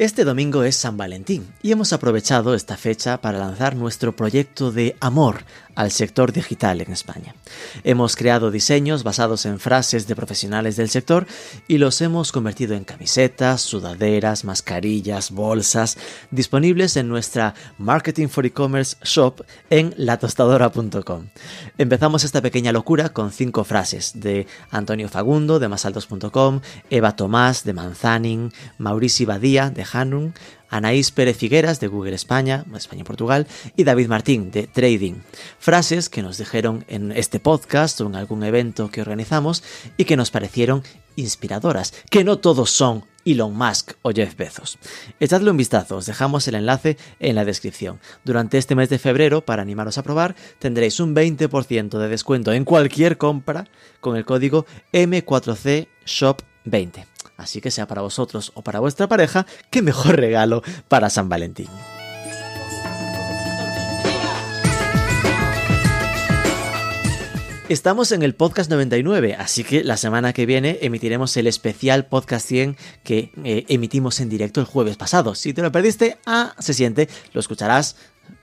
este domingo es San Valentín y hemos aprovechado esta fecha para lanzar nuestro proyecto de amor al sector digital en España. Hemos creado diseños basados en frases de profesionales del sector y los hemos convertido en camisetas, sudaderas, mascarillas, bolsas, disponibles en nuestra Marketing for E-Commerce Shop en latostadora.com. Empezamos esta pequeña locura con cinco frases de Antonio Fagundo de masaltos.com, Eva Tomás de Manzanin, Mauricio Badía de Hanun, Anaís Pérez Figueras de Google España, España y Portugal, y David Martín de Trading. Frases que nos dijeron en este podcast o en algún evento que organizamos y que nos parecieron inspiradoras, que no todos son Elon Musk o Jeff Bezos. Echadle un vistazo, os dejamos el enlace en la descripción. Durante este mes de febrero, para animaros a probar, tendréis un 20% de descuento en cualquier compra con el código M4C Shop 20. Así que sea para vosotros o para vuestra pareja, qué mejor regalo para San Valentín. Estamos en el podcast 99, así que la semana que viene emitiremos el especial podcast 100 que eh, emitimos en directo el jueves pasado. Si te lo perdiste, ah, se siente, lo escucharás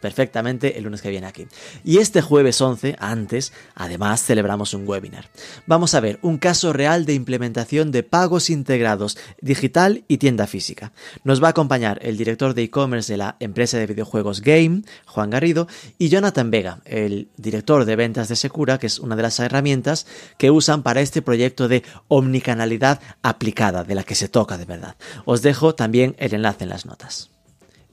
perfectamente el lunes que viene aquí. Y este jueves 11, antes, además celebramos un webinar. Vamos a ver un caso real de implementación de pagos integrados digital y tienda física. Nos va a acompañar el director de e-commerce de la empresa de videojuegos Game, Juan Garrido, y Jonathan Vega, el director de ventas de Secura, que es una de las herramientas que usan para este proyecto de omnicanalidad aplicada, de la que se toca de verdad. Os dejo también el enlace en las notas.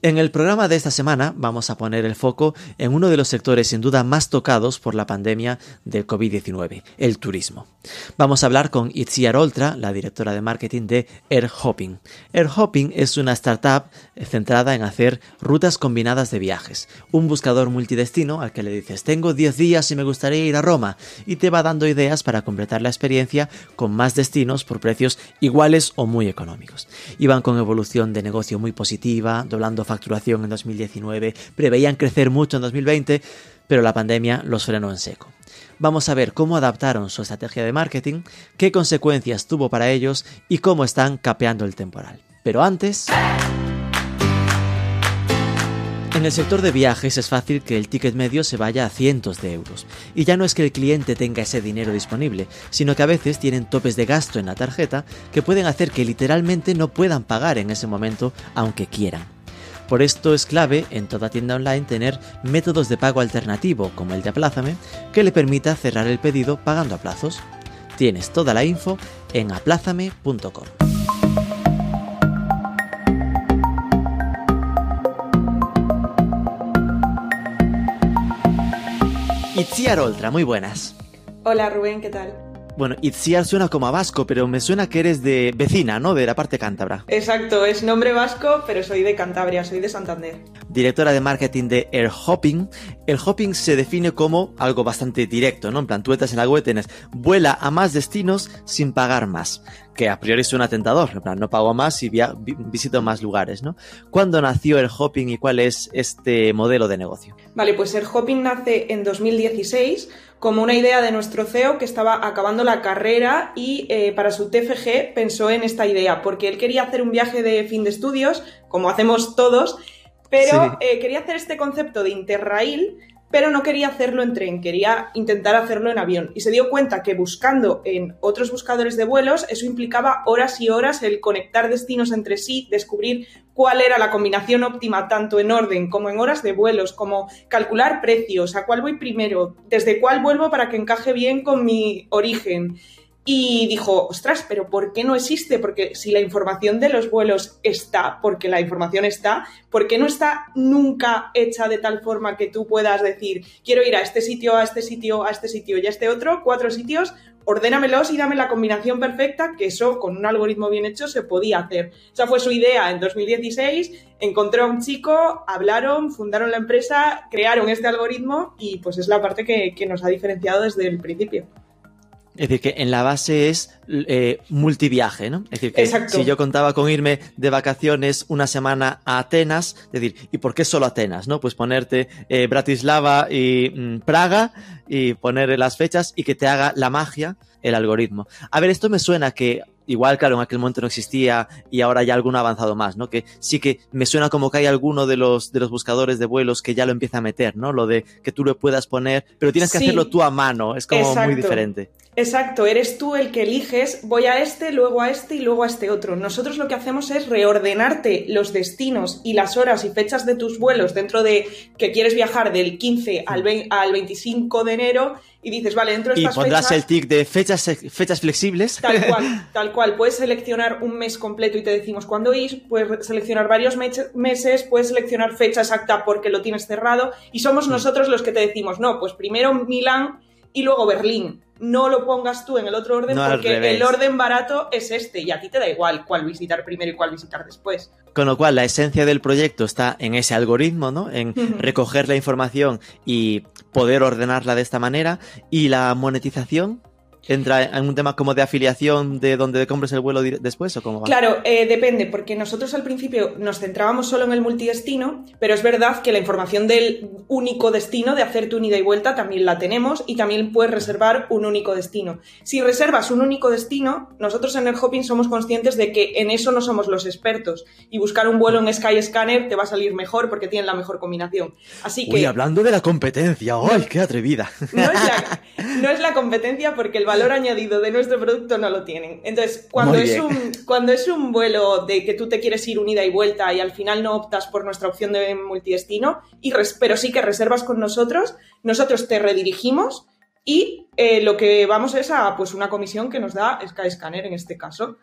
En el programa de esta semana vamos a poner el foco en uno de los sectores sin duda más tocados por la pandemia del COVID-19, el turismo. Vamos a hablar con Itziar Oltra, la directora de marketing de AirHopping. AirHopping es una startup centrada en hacer rutas combinadas de viajes, un buscador multidestino al que le dices tengo 10 días y me gustaría ir a Roma y te va dando ideas para completar la experiencia con más destinos por precios iguales o muy económicos. Iban con evolución de negocio muy positiva, doblando facturación en 2019, preveían crecer mucho en 2020, pero la pandemia los frenó en seco. Vamos a ver cómo adaptaron su estrategia de marketing, qué consecuencias tuvo para ellos y cómo están capeando el temporal. Pero antes... En el sector de viajes es fácil que el ticket medio se vaya a cientos de euros. Y ya no es que el cliente tenga ese dinero disponible, sino que a veces tienen topes de gasto en la tarjeta que pueden hacer que literalmente no puedan pagar en ese momento aunque quieran. Por esto es clave en toda tienda online tener métodos de pago alternativo como el de Aplázame que le permita cerrar el pedido pagando a plazos. Tienes toda la info en aplázame.com. Itziar Oltra, muy buenas. Hola Rubén, ¿qué tal? Bueno, Itziar suena como a vasco, pero me suena que eres de vecina, ¿no? De la parte cántabra. Exacto, es nombre vasco, pero soy de Cantabria, soy de Santander. Directora de marketing de Air Hopping. El hopping se define como algo bastante directo, ¿no? En plan, tú estás en la web, tienes vuela a más destinos sin pagar más. Que a priori suena tentador, en plan, no pago más y visito más lugares, ¿no? ¿Cuándo nació el hopping y cuál es este modelo de negocio? Vale, pues el hopping nace en 2016 como una idea de nuestro CEO que estaba acabando la carrera y eh, para su TFG pensó en esta idea, porque él quería hacer un viaje de fin de estudios, como hacemos todos, pero eh, quería hacer este concepto de Interrail pero no quería hacerlo en tren, quería intentar hacerlo en avión. Y se dio cuenta que buscando en otros buscadores de vuelos, eso implicaba horas y horas el conectar destinos entre sí, descubrir cuál era la combinación óptima tanto en orden como en horas de vuelos, como calcular precios, a cuál voy primero, desde cuál vuelvo para que encaje bien con mi origen y dijo, ostras, pero ¿por qué no existe? Porque si la información de los vuelos está, porque la información está, ¿por qué no está nunca hecha de tal forma que tú puedas decir, quiero ir a este sitio, a este sitio, a este sitio y a este otro, cuatro sitios, ordénamelos y dame la combinación perfecta, que eso con un algoritmo bien hecho se podía hacer. Esa fue su idea en 2016, encontró a un chico, hablaron, fundaron la empresa, crearon este algoritmo y pues es la parte que, que nos ha diferenciado desde el principio. Es decir, que en la base es eh, multiviaje, ¿no? Es decir, que Exacto. si yo contaba con irme de vacaciones una semana a Atenas, es decir, ¿y por qué solo Atenas, no? Pues ponerte eh, Bratislava y mm, Praga y poner las fechas y que te haga la magia el algoritmo. A ver, esto me suena que igual, claro, en aquel momento no existía y ahora ya alguno ha avanzado más, ¿no? Que sí que me suena como que hay alguno de los, de los buscadores de vuelos que ya lo empieza a meter, ¿no? Lo de que tú lo puedas poner, pero tienes que Sí. hacerlo tú a mano, es como muy diferente. Exacto, eres tú el que eliges, voy a este, luego a este y luego a este otro. Nosotros lo que hacemos es reordenarte los destinos y las horas y fechas de tus vuelos dentro de que quieres viajar del 15 al, 20 al 25 de enero y dices, vale, dentro de Y estas pondrás fechas... el tic de fechas, fechas flexibles. Tal cual, tal cual. Puedes seleccionar un mes completo y te decimos cuándo ir, puedes seleccionar varios meses, puedes seleccionar fecha exacta porque lo tienes cerrado y somos nosotros los que te decimos, no, pues primero Milán y luego Berlín. No lo pongas tú en el otro orden No, porque el orden barato es este y a ti te da igual cuál visitar primero y cuál visitar después. Con lo cual, la esencia del proyecto está en ese algoritmo, ¿no? En recoger la información y poder ordenarla de esta manera. Y la monetización entra en un tema como de afiliación de donde compres el vuelo después o cómo va. Claro, eh, depende, porque nosotros al principio nos centrábamos solo en el multidestino, pero es verdad que la información del único destino, de hacer tu ida y vuelta, también la tenemos y también puedes reservar un único destino. Si reservas un único destino, nosotros en el Hopping somos conscientes de que en eso no somos los expertos y buscar un vuelo en Skyscanner te va a salir mejor porque tienen la mejor combinación. Así que Uy, hablando de la competencia, ¡ay, qué atrevida! no es, la, no es la competencia porque el valor añadido de nuestro producto no lo tienen. Entonces, cuando es, un, cuando es un vuelo de que tú te quieres ir unida y vuelta y al final no optas por nuestra opción de multidestino, y res- pero sí que reservas con nosotros, nosotros te redirigimos y eh, lo que vamos es a pues, una comisión que nos da Skyscanner en este caso.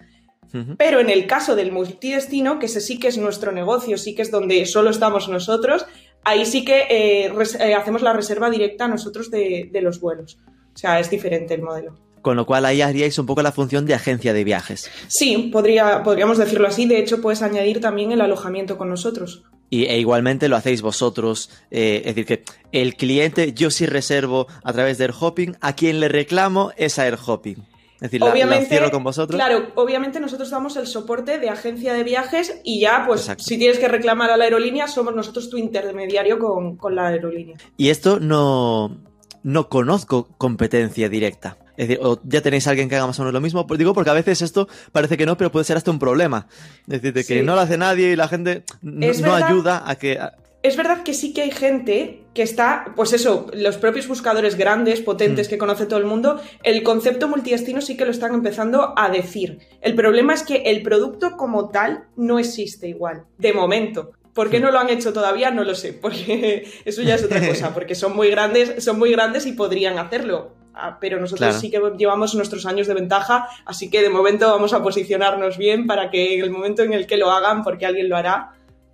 Pero en el caso del multidestino, que ese sí que es nuestro negocio, sí que es donde solo estamos nosotros, ahí sí que eh, eh, hacemos la reserva directa nosotros de, de los vuelos. O sea, es diferente el modelo. Con lo cual ahí haríais un poco la función de agencia de viajes. Sí, podría, podríamos decirlo así. De hecho, puedes añadir también el alojamiento con nosotros. Y, e igualmente lo hacéis vosotros. eh, es decir, que el cliente, yo sí reservo a través de AirHopping, a quien le reclamo es a AirHopping. Es decir, la, la obviamente, cierro con vosotros. Claro, obviamente nosotros damos el soporte de agencia de viajes y ya, pues, Exacto. si tienes que reclamar a la aerolínea, somos nosotros tu intermediario con, con la aerolínea. Y esto no, no conozco competencia directa. Es decir, o ya tenéis a alguien que haga más o menos lo mismo. Pues digo porque a veces esto parece que no, pero puede ser hasta un problema. Es decir, de que Sí. no lo hace nadie y la gente no, ayuda a que... a- Es verdad que sí que hay gente que está, pues eso, los propios buscadores grandes, potentes, Mm. que conoce todo el mundo, el concepto multidestino sí que lo están empezando a decir. El problema es que el producto como tal no existe igual, de momento. ¿Por qué no lo han hecho todavía? No lo sé, porque eso ya es otra cosa, porque son muy grandes, son muy grandes y podrían hacerlo. Ah, Pero nosotros Claro. sí que llevamos nuestros años de ventaja, así que de momento vamos a posicionarnos bien para que en el momento en el que lo hagan, porque alguien lo hará,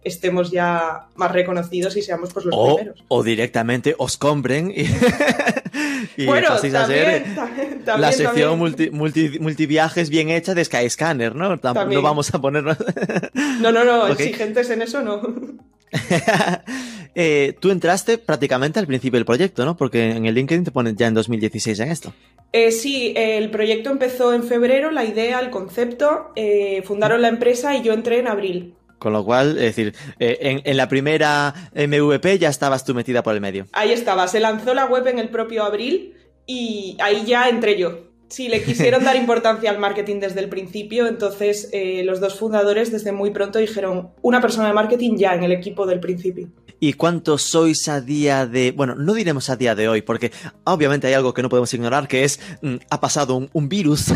estemos ya más reconocidos y seamos pues los o, primeros. o directamente os compren y, y bueno, paséis a ser también, también, también, la sección multi, multi- multiviajes bien hecha de Skyscanner, ¿no? Tam- También. No vamos a ponernos... No, no, no, exigentes en eso no. Eh, tú entraste prácticamente al principio del proyecto, ¿no? Porque en el LinkedIn te ponen ya en 2016 en esto. Eh, sí, el proyecto empezó en febrero, la idea, el concepto, eh, fundaron la empresa y yo entré en abril. Con lo cual, es decir, eh, en, en la primera MVP ya estabas tú metida por el medio. Ahí estaba, se lanzó la web en el propio abril y ahí ya entré yo. Sí, le quisieron dar importancia al marketing desde el principio, entonces eh, los dos fundadores desde muy pronto dijeron una persona de marketing ya en el equipo del principio. ¿Y cuántos sois a día de... Bueno, no diremos a día de hoy, porque obviamente hay algo que no podemos ignorar, que es, mm, ha pasado un, un virus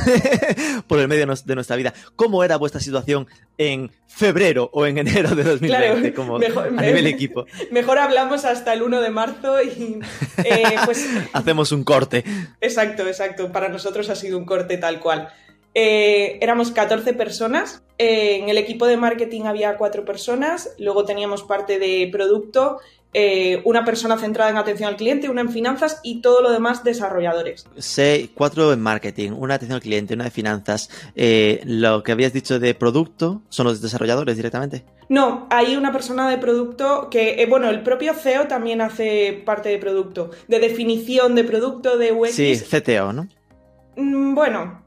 por el medio de nuestra vida. ¿Cómo era vuestra situación en febrero o en enero de 2020 Claro, como mejor- a nivel equipo? Mejor hablamos hasta el 1 de marzo y eh, pues Hacemos un corte. Exacto, exacto. Para nosotros ha sido un corte tal cual. Eh, éramos 14 personas. eh, en el equipo de marketing había cuatro personas. Luego teníamos parte de producto, eh, una persona centrada en atención al cliente, una en finanzas y todo lo demás desarrolladores. Sé cuatro en marketing, una atención al cliente, una de finanzas. Eh, lo que habías dicho de producto son los desarrolladores directamente. No, hay una persona de producto que, eh, bueno, el propio CEO también hace parte de producto, de definición de producto, de UX. Sí, CTO, ¿no? Mm, bueno,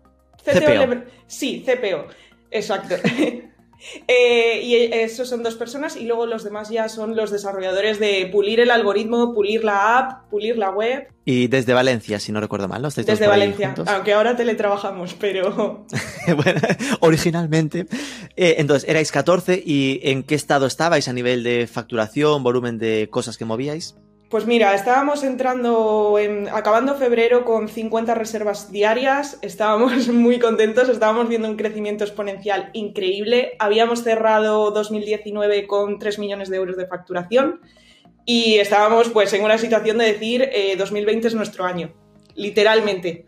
CTO sí, CPO, exacto. Eh, y esos son dos personas y luego los demás ya son los desarrolladores de pulir el algoritmo, pulir la app, pulir la web Y desde Valencia, si no recuerdo mal, ¿no? ¿Estáis desde Valencia, juntos? aunque ahora teletrabajamos, pero bueno, originalmente. Eh, entonces, erais 14 y ¿en qué estado estabais a nivel de facturación, volumen de cosas que movíais? Pues mira, estábamos entrando, en, acabando febrero con 50 reservas diarias, estábamos muy contentos, estábamos viendo un crecimiento exponencial increíble, habíamos cerrado 2019 con 3 millones de euros de facturación y estábamos pues en una situación de decir eh, 2020 es nuestro año, literalmente.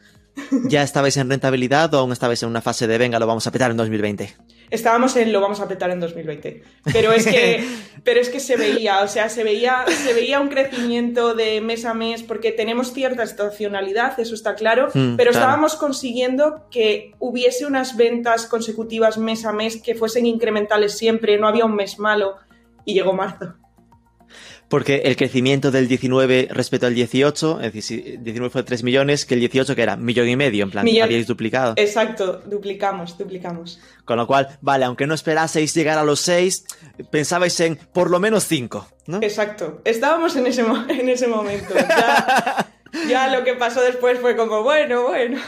¿Ya estabais en rentabilidad o aún estabais en una fase de venga, lo vamos a petar en 2020? Estábamos en lo vamos a petar en 2020. Pero es que, pero es que se veía, o sea, se veía, se veía un crecimiento de mes a mes, porque tenemos cierta estacionalidad, eso está claro, Mm, pero claro. estábamos consiguiendo que hubiese unas ventas consecutivas mes a mes que fuesen incrementales siempre, no había un mes malo, y llegó marzo. Porque el crecimiento del 19 respecto al 18, es decir, si el 19 fue 3 millones, que el 18 que era millón y medio, en plan, Millón- habíais duplicado. Exacto, duplicamos, duplicamos. Con lo cual, vale, aunque no esperaseis llegar a los 6, pensabais en por lo menos 5, ¿no? Exacto, estábamos en ese, en ese momento. Ya, ya lo que pasó después fue como, bueno, bueno.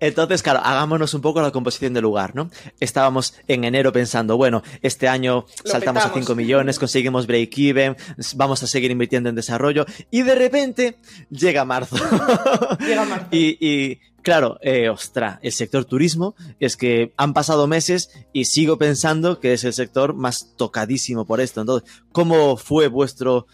Entonces, claro, hagámonos un poco la composición del lugar, ¿no? Estábamos en enero pensando, bueno, este año Lo saltamos a petamos. 5 millones, conseguimos break-even, vamos a seguir invirtiendo en desarrollo, y de repente llega marzo. Llega marzo. y, y, claro, eh, ostra, el sector turismo es que han pasado meses y sigo pensando que es el sector más tocadísimo por esto. Entonces, ¿cómo fue vuestro,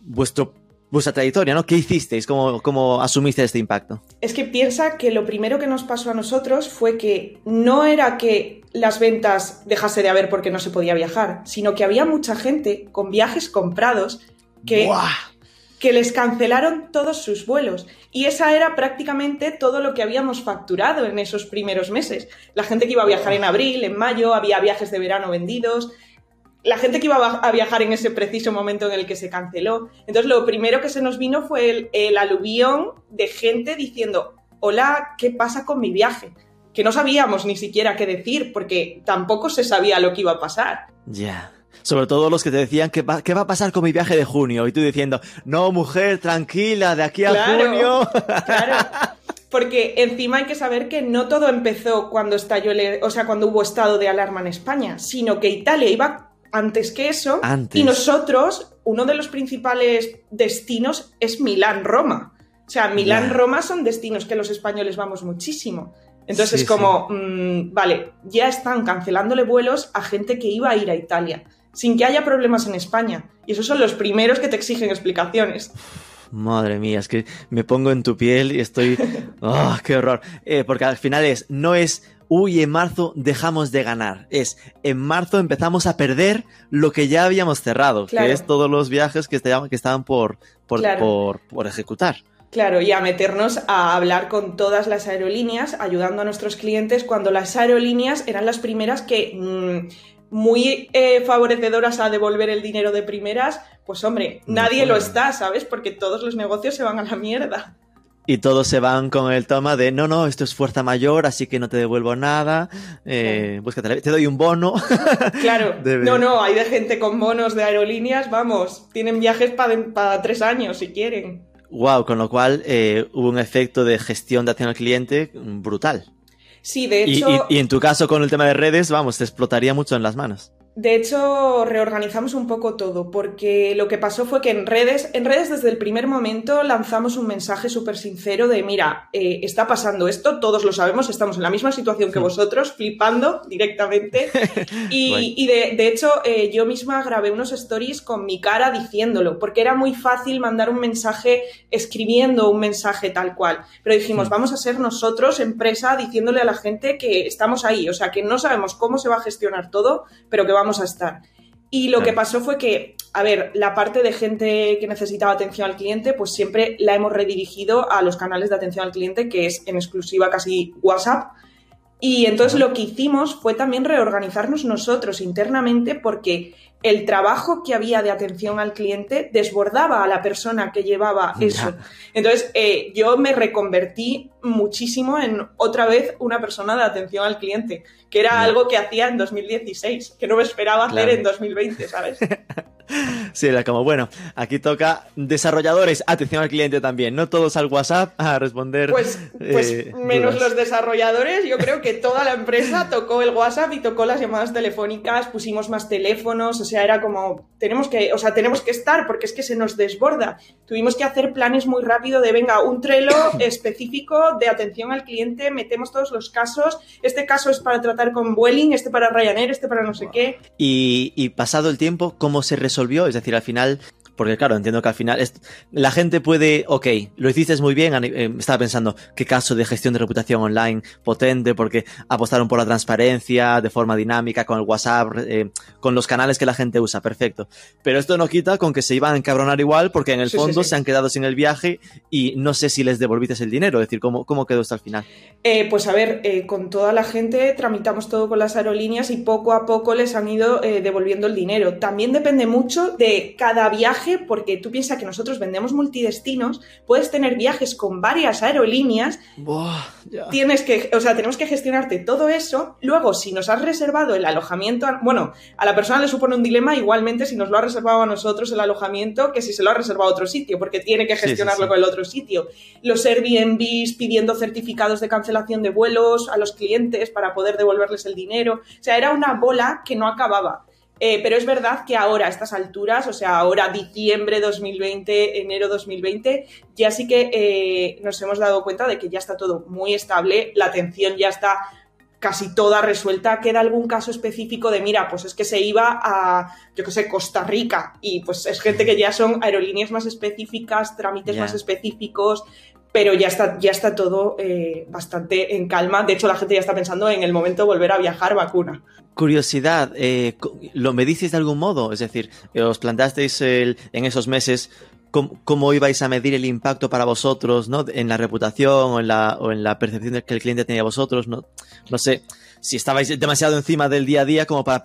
vuestro, vuestra trayectoria, ¿no? ¿Qué hicisteis? ¿Cómo, cómo asumiste este impacto? Es que piensa que lo primero que nos pasó a nosotros fue que no era que las ventas dejase de haber porque no se podía viajar, sino que había mucha gente con viajes comprados que, ¡Buah! que les cancelaron todos sus vuelos. Y esa era prácticamente todo lo que habíamos facturado en esos primeros meses. La gente que iba a viajar en abril, en mayo, había viajes de verano vendidos. La gente que iba a viajar en ese preciso momento en el que se canceló. Entonces, lo primero que se nos vino fue el, el aluvión de gente diciendo, hola, ¿qué pasa con mi viaje? Que no sabíamos ni siquiera qué decir, porque tampoco se sabía lo que iba a pasar. Ya. Sobre todo los que te decían ¿qué va, qué va a pasar con mi viaje de junio. Y tú diciendo, no, mujer, tranquila, de aquí a Claro. junio. Claro. Porque encima hay que saber que no todo empezó cuando estalló, el- o sea, cuando hubo estado de alarma en España, sino que Italia iba antes que eso. Antes. Y nosotros, uno de los principales destinos es Milán-Roma. O sea, Milán-Roma son destinos que los españoles vamos muchísimo. Entonces Sí, es como, mm, vale, ya están cancelándole vuelos a gente que iba a ir a Italia, sin que haya problemas en España. Y esos son los primeros que te exigen explicaciones. Madre mía, es que me pongo en tu piel y estoy... ¡Oh, qué horror! Eh, porque al final es, no es, uy, en marzo dejamos de ganar. Es, en marzo empezamos a perder lo que ya habíamos cerrado, Claro. que es todos los viajes que, estaban- que estaban por, por, Claro. por, por ejecutar. Claro, y a meternos a hablar con todas las aerolíneas, ayudando a nuestros clientes cuando las aerolíneas eran las primeras que, mm, muy eh, favorecedoras a devolver el dinero de primeras, pues hombre, No nadie lo está, ¿sabes? Porque todos los negocios se van a la mierda. Y todos se van con el toma de, no, no, esto es fuerza mayor, así que no te devuelvo nada, eh, búscate, te doy un bono. Claro, no, no, hay de gente con bonos de aerolíneas, vamos, tienen viajes para tres años si quieren. wow, con lo cual eh, hubo un efecto de gestión de atención al cliente brutal. Sí, de Y, hecho... y- y en tu caso con el tema de redes, vamos, te explotaría mucho en las manos. De hecho, reorganizamos un poco todo, porque lo que pasó fue que en redes, en redes desde el primer momento lanzamos un mensaje súper sincero de, mira, eh, está pasando esto, todos lo sabemos, estamos en la misma situación que vosotros, flipando directamente. Y, de, de hecho, eh, yo misma grabé unos stories con mi cara diciéndolo, porque era muy fácil mandar un mensaje escribiendo un mensaje tal cual. Pero dijimos, Mm. vamos a ser nosotros, empresa, diciéndole a la gente que estamos ahí, o sea, que no sabemos cómo se va a gestionar todo, pero que vamos a estar. Y lo que pasó fue que, a ver, la parte de gente que necesitaba atención al cliente, pues siempre la hemos redirigido a los canales de atención al cliente, que es en exclusiva casi WhatsApp. Y entonces lo que hicimos fue también reorganizarnos nosotros internamente porque el trabajo que había de atención al cliente desbordaba a la persona que llevaba eso. Entonces eh, yo me reconvertí muchísimo en otra vez una persona de atención al cliente, que era algo que hacía en 2016, que no me esperaba hacer en 2020, ¿sabes? Sí, era como, bueno, aquí toca desarrolladores, atención al cliente también, no todos al WhatsApp a responder. Pues, pues eh, menos los desarrolladores, yo creo que toda la empresa tocó el WhatsApp y tocó las llamadas telefónicas, pusimos más teléfonos, o sea, era como, tenemos que, o sea, tenemos que estar porque es que se nos desborda. Tuvimos que hacer planes muy rápido de, venga, un Trello específico de atención al cliente, metemos todos los casos, este caso es para tratar con Vueling, este para Ryanair, este para no sé qué. Y, y pasado el tiempo, ¿cómo se resolvió? Es decir, al final, porque claro, entiendo que al final la gente puede, ok, lo hiciste muy bien, eh, estaba pensando qué caso de gestión de reputación online potente, porque apostaron por la transparencia de forma dinámica con el WhatsApp, eh, con los canales que la gente usa, perfecto. Pero esto no quita con que se iban a encabronar igual, porque en el fondo se han quedado sin el viaje y no sé si les devolviste el dinero, es decir, cómo, cómo quedó esto al final. Eh, pues a ver, con toda la gente tramitamos todo con las aerolíneas y poco a poco les han ido devolviendo el dinero. También depende mucho de cada viaje porque tú piensas que nosotros vendemos multidestinos, puedes tener viajes con varias aerolíneas, tienes que, o sea, tenemos que gestionarte todo eso. Luego, si nos has reservado el alojamiento, bueno, a la persona le supone un dilema igualmente si nos lo ha reservado a nosotros el alojamiento que si se lo ha reservado a otro sitio, porque tiene que gestionarlo con el otro sitio. Los Airbnbs pidiendo certificados de cancelación de vuelos a los clientes para poder devolverles el dinero. O sea, era una bola que no acababa. Eh, pero es verdad que ahora, a estas alturas, o sea, ahora diciembre 2020, enero 2020, ya sí que eh, nos hemos dado cuenta de que ya está todo muy estable, la atención ya está casi toda resuelta. Queda algún caso específico de, mira, pues es que se iba a, yo qué sé, Costa Rica y pues es gente que ya son aerolíneas más específicas, trámites más específicos, pero ya está, ya está todo eh, bastante en calma. De hecho, la gente ya está pensando en el momento de volver a viajar vacuna. Curiosidad, eh, ¿lo medicisteis de algún modo? Es decir, ¿os planteasteis en esos meses cómo, ibais a medir el impacto para vosotros ¿no? en la reputación o en la, o en la percepción que el cliente tenía a vosotros? No, no sé si estabais demasiado encima del día a día como para,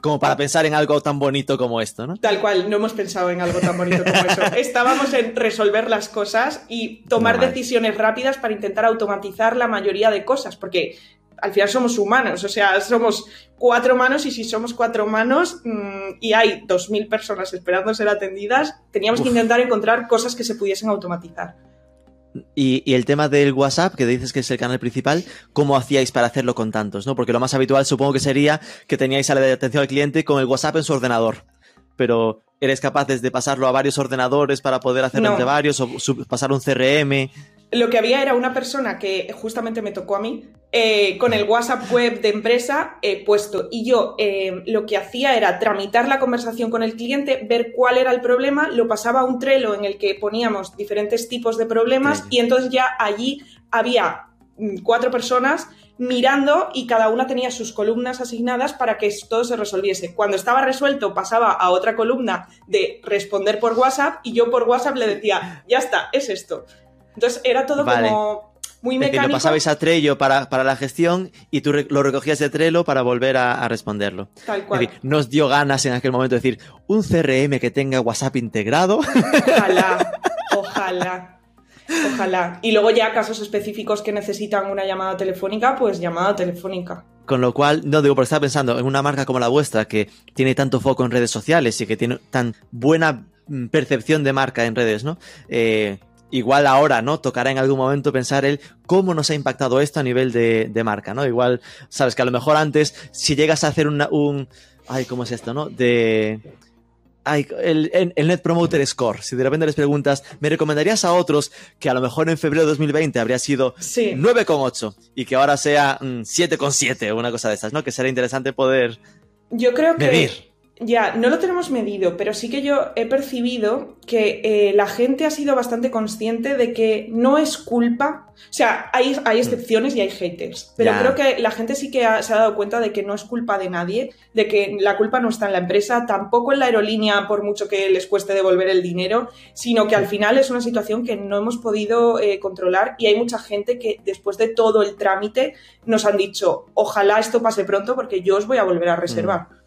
como para pensar en algo tan bonito como esto, ¿no? Tal cual, no hemos pensado en algo tan bonito como eso. Estábamos en resolver las cosas y tomar decisiones rápidas para intentar automatizar la mayoría de cosas, porque al final somos humanos, o sea, somos cuatro manos y si somos cuatro manos mm, y hay dos mil personas esperando ser atendidas, teníamos que intentar encontrar cosas que se pudiesen automatizar. Y, el tema del WhatsApp, que dices que es el canal principal, ¿cómo hacíais para hacerlo con tantos? ¿no? Porque lo más habitual supongo que sería que teníais a la atención al cliente con el WhatsApp en su ordenador. Pero ¿eres capaces de pasarlo a varios ordenadores para poder hacerlo entre varios o pasar un CRM? Lo que había era una persona que justamente me tocó a mí, eh, con el WhatsApp web de empresa eh, puesto. Y yo eh, lo que hacía era tramitar la conversación con el cliente, ver cuál era el problema, lo pasaba a un Trello en el que poníamos diferentes tipos de problemas y entonces ya allí había mm, cuatro personas mirando y cada una tenía sus columnas asignadas para que todo se resolviese. Cuando estaba resuelto pasaba a otra columna de responder por WhatsApp y yo por WhatsApp le decía, ya está, es esto. Entonces era todo como muy mecánico. lo pasabais a Trello para, la gestión y tú lo recogías de Trello para volver a, responderlo. Tal cual. nos dio ganas en aquel momento de decir, un CRM que tenga WhatsApp integrado. Ojalá, ojalá. Ojalá. Y luego ya casos específicos que necesitan una llamada telefónica, pues llamada telefónica. Con lo cual, no digo, porque estaba pensando en una marca como la vuestra, que tiene tanto foco en redes sociales y que tiene tan buena mm, percepción de marca en redes, ¿no? Eh, igual ahora, ¿no? Tocará en algún momento pensar el cómo nos ha impactado esto a nivel de, marca, ¿no? Igual, sabes que a lo mejor antes, si llegas a hacer un, ay, ¿cómo es esto, no? De, ay, el, el, Net Promoter Score, si de repente les preguntas, ¿me recomendarías a otros que a lo mejor en febrero de 2020 habría sido sí. 9,8 y que ahora sea 7,7 o una cosa de estas, ¿no? Que sería interesante poder Yo creo que... Medir ya, no lo tenemos medido, pero sí que yo he percibido que eh, la gente ha sido bastante consciente de que no es culpa. O sea, hay, hay mm. excepciones y hay haters, pero creo que la gente sí que se ha dado cuenta de que no es culpa de nadie, de que la culpa no está en la empresa, tampoco en la aerolínea, por mucho que les cueste devolver el dinero, sino que al final es una situación que no hemos podido eh, controlar y hay mucha gente que después de todo el trámite nos han dicho, ojalá esto pase pronto porque yo os voy a volver a reservar. Mm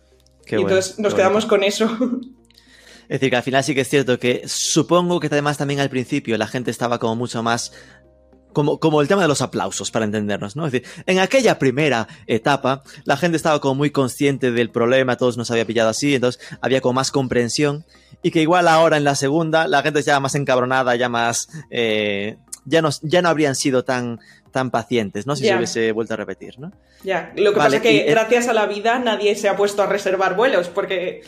y entonces nos quedamos con eso. Es decir, que al final sí que es cierto que supongo que además también al principio la gente estaba como mucho más como, como el tema de los aplausos, para entendernos, ¿no? Es decir, en aquella primera etapa, la gente estaba como muy consciente del problema, todos nos había pillado así, entonces había como más comprensión, y que igual ahora en la segunda, la gente ya más encabronada, ya más, eh, ya no, ya no habrían sido tan, tan pacientes, ¿no? Si se hubiese vuelto a repetir, ¿no? Ya, lo que pasa es que gracias a la vida nadie se ha puesto a reservar vuelos, porque...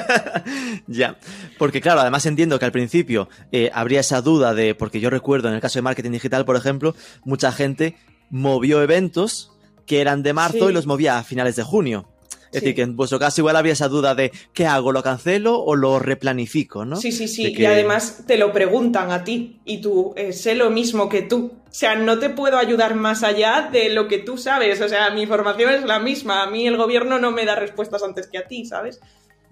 ya, porque claro, además entiendo que al principio eh, habría esa duda de, porque yo recuerdo en el caso de marketing digital, por ejemplo, mucha gente movió eventos que eran de marzo y los movía a finales de junio. Es decir, que en vuestro caso igual había esa duda de ¿qué hago? ¿Lo cancelo o lo replanifico? ¿no? Sí, sí, sí. Y además te lo preguntan a ti y tú eh, sé lo mismo que tú. O sea, no te puedo ayudar más allá de lo que tú sabes. O sea, mi formación es la misma. A mí el gobierno no me da respuestas antes que a ti, ¿sabes?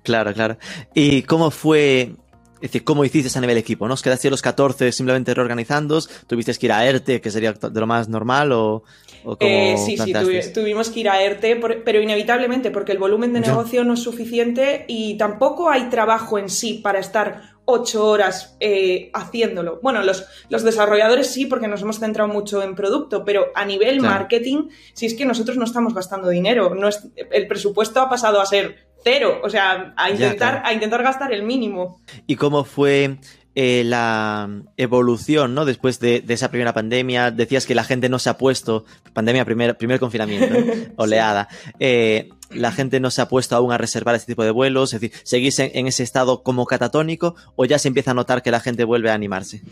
Claro, claro. ¿Y cómo fue es decir, ¿cómo hiciste a nivel equipo? ¿no? ¿Os quedaste los 14 simplemente reorganizando? ¿Tuviste que ir a ERTE, que sería de lo más normal? ¿O, eh, sí, sí, tuvimos que ir a ERTE, pero inevitablemente, porque el volumen de negocio no es suficiente y tampoco hay trabajo en sí para estar ocho horas eh, haciéndolo. Bueno, los, los, desarrolladores sí, porque nos hemos centrado mucho en producto, pero a nivel marketing, si es que nosotros no estamos gastando dinero, no es, el presupuesto ha pasado a ser cero, o sea, a intentar, a intentar gastar el mínimo. ¿Y cómo fue eh, la evolución, ¿no? Después de, esa primera pandemia, decías que la gente no se ha puesto, pandemia, primer, primer confinamiento, oleada, eh, la gente no se ha puesto aún a reservar este tipo de vuelos, es decir, ¿seguís en ese estado como catatónico o ya se empieza a notar que la gente vuelve a animarse?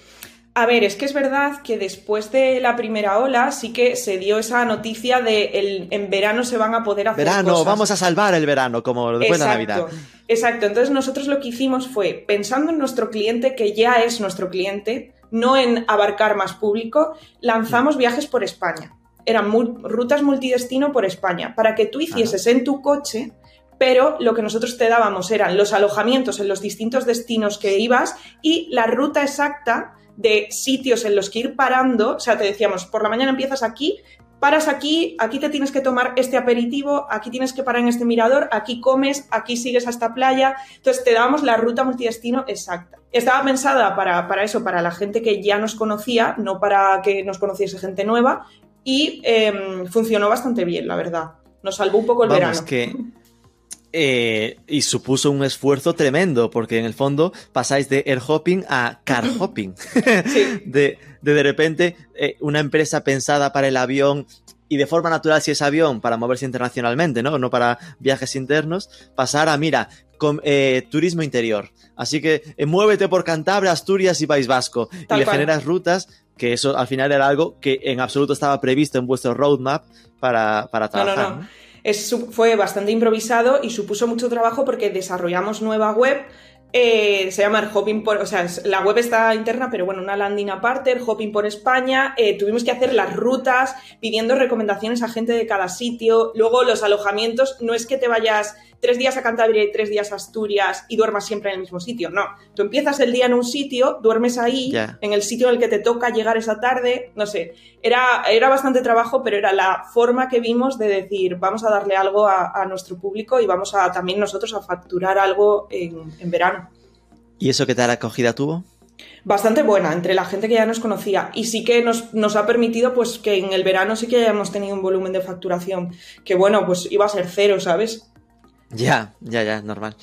A ver, es que es verdad que después de la primera ola sí que se dio esa noticia de el, en verano se van a poder hacer verano, vamos a salvar el verano, como después de la Navidad. Exacto, entonces nosotros lo que hicimos fue, pensando en nuestro cliente, que ya es nuestro cliente, no en abarcar más público, lanzamos viajes por España. Eran rutas multidestino por España, para que tú hicieses en tu coche pero lo que nosotros te dábamos eran los alojamientos en los distintos destinos que ibas y la ruta exacta de sitios en los que ir parando, o sea, te decíamos, por la mañana empiezas aquí, paras aquí, aquí te tienes que tomar este aperitivo, aquí tienes que parar en este mirador, aquí comes, aquí sigues a esta playa. Entonces te dábamos la ruta multidestino exacta. Estaba pensada para, para eso, para la gente que ya nos conocía, no para que nos conociese gente nueva, y em, funcionó bastante bien, la verdad. Nos salvó un poco el Vamos, verano. Que eh, y supuso un esfuerzo tremendo, porque en el fondo pasáis de air hopping a car hopping. de, de, repente, eh, una empresa pensada para el avión y de forma natural si es avión para moverse internacionalmente, ¿no? No para viajes internos, pasar a, mira, con, eh, turismo interior. Así que muévete por Cantabria, Asturias y País Vasco. y le generas rutas, que eso al final era algo que en absoluto estaba previsto en vuestro roadmap para, para trabajar fue bastante improvisado y supuso mucho trabajo porque desarrollamos nueva web. Eh, se llama el Hopping por, o sea, la web está interna, pero bueno, una landing aparte, el Hopping por España. Eh, tuvimos que hacer las rutas pidiendo recomendaciones a gente de cada sitio. Luego los alojamientos, no es que te vayas tres días a Cantabria y tres días a Asturias y duermas siempre en el mismo sitio. No, tú empiezas el día en un sitio, duermes ahí, en el sitio en el que te toca llegar esa tarde, no sé. Era, era bastante trabajo, pero era la forma que vimos de decir, vamos a darle algo a, nuestro público y vamos a también nosotros a facturar algo en, verano. ¿Y eso qué tal acogida tuvo? bastante buena entre la gente que ya nos conocía y sí que nos, nos, ha permitido pues que en el verano sí que hayamos tenido un volumen de facturación que bueno pues iba a ser cero, ¿sabes? Ya, ya, ya, normal.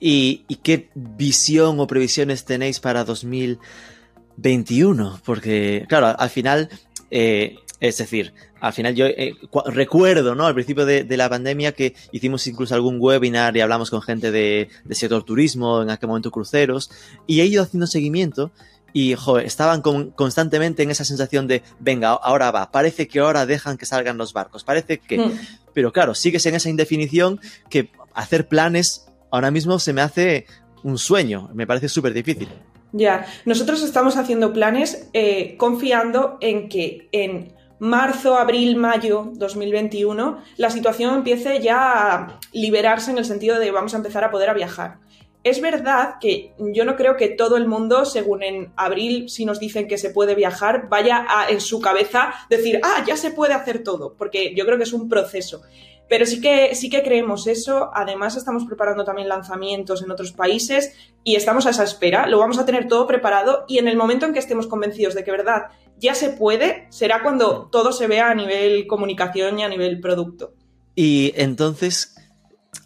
¿Y, qué visión o previsiones tenéis para 2021? Porque, claro, al final, eh, es decir, al final yo eh, recuerdo, ¿no? Al principio de, la pandemia que hicimos incluso algún webinar y hablamos con gente de, sector turismo, en aquel momento cruceros, y he ido haciendo seguimiento y, joder, estaban constantemente en esa sensación de, venga, ahora va, parece que ahora dejan que salgan los barcos, parece que... Hmm. Pero claro, sigues en esa indefinición que hacer planes ahora mismo se me hace un sueño, me parece súper difícil. Ya, nosotros estamos haciendo planes eh, confiando en que en marzo, abril, mayo 2021 la situación empiece ya a liberarse en el sentido de vamos a empezar a poder a viajar. es verdad que yo no creo que todo el mundo, según en abril, si nos dicen que se puede viajar, vaya a, en su cabeza decir, ah, ya se puede hacer todo, porque yo creo que es un proceso. Pero sí que, sí que creemos eso. Además, estamos preparando también lanzamientos en otros países y estamos a esa espera. Lo vamos a tener todo preparado y en el momento en que estemos convencidos de que, verdad, ya se puede, será cuando todo se vea a nivel comunicación y a nivel producto. Y entonces,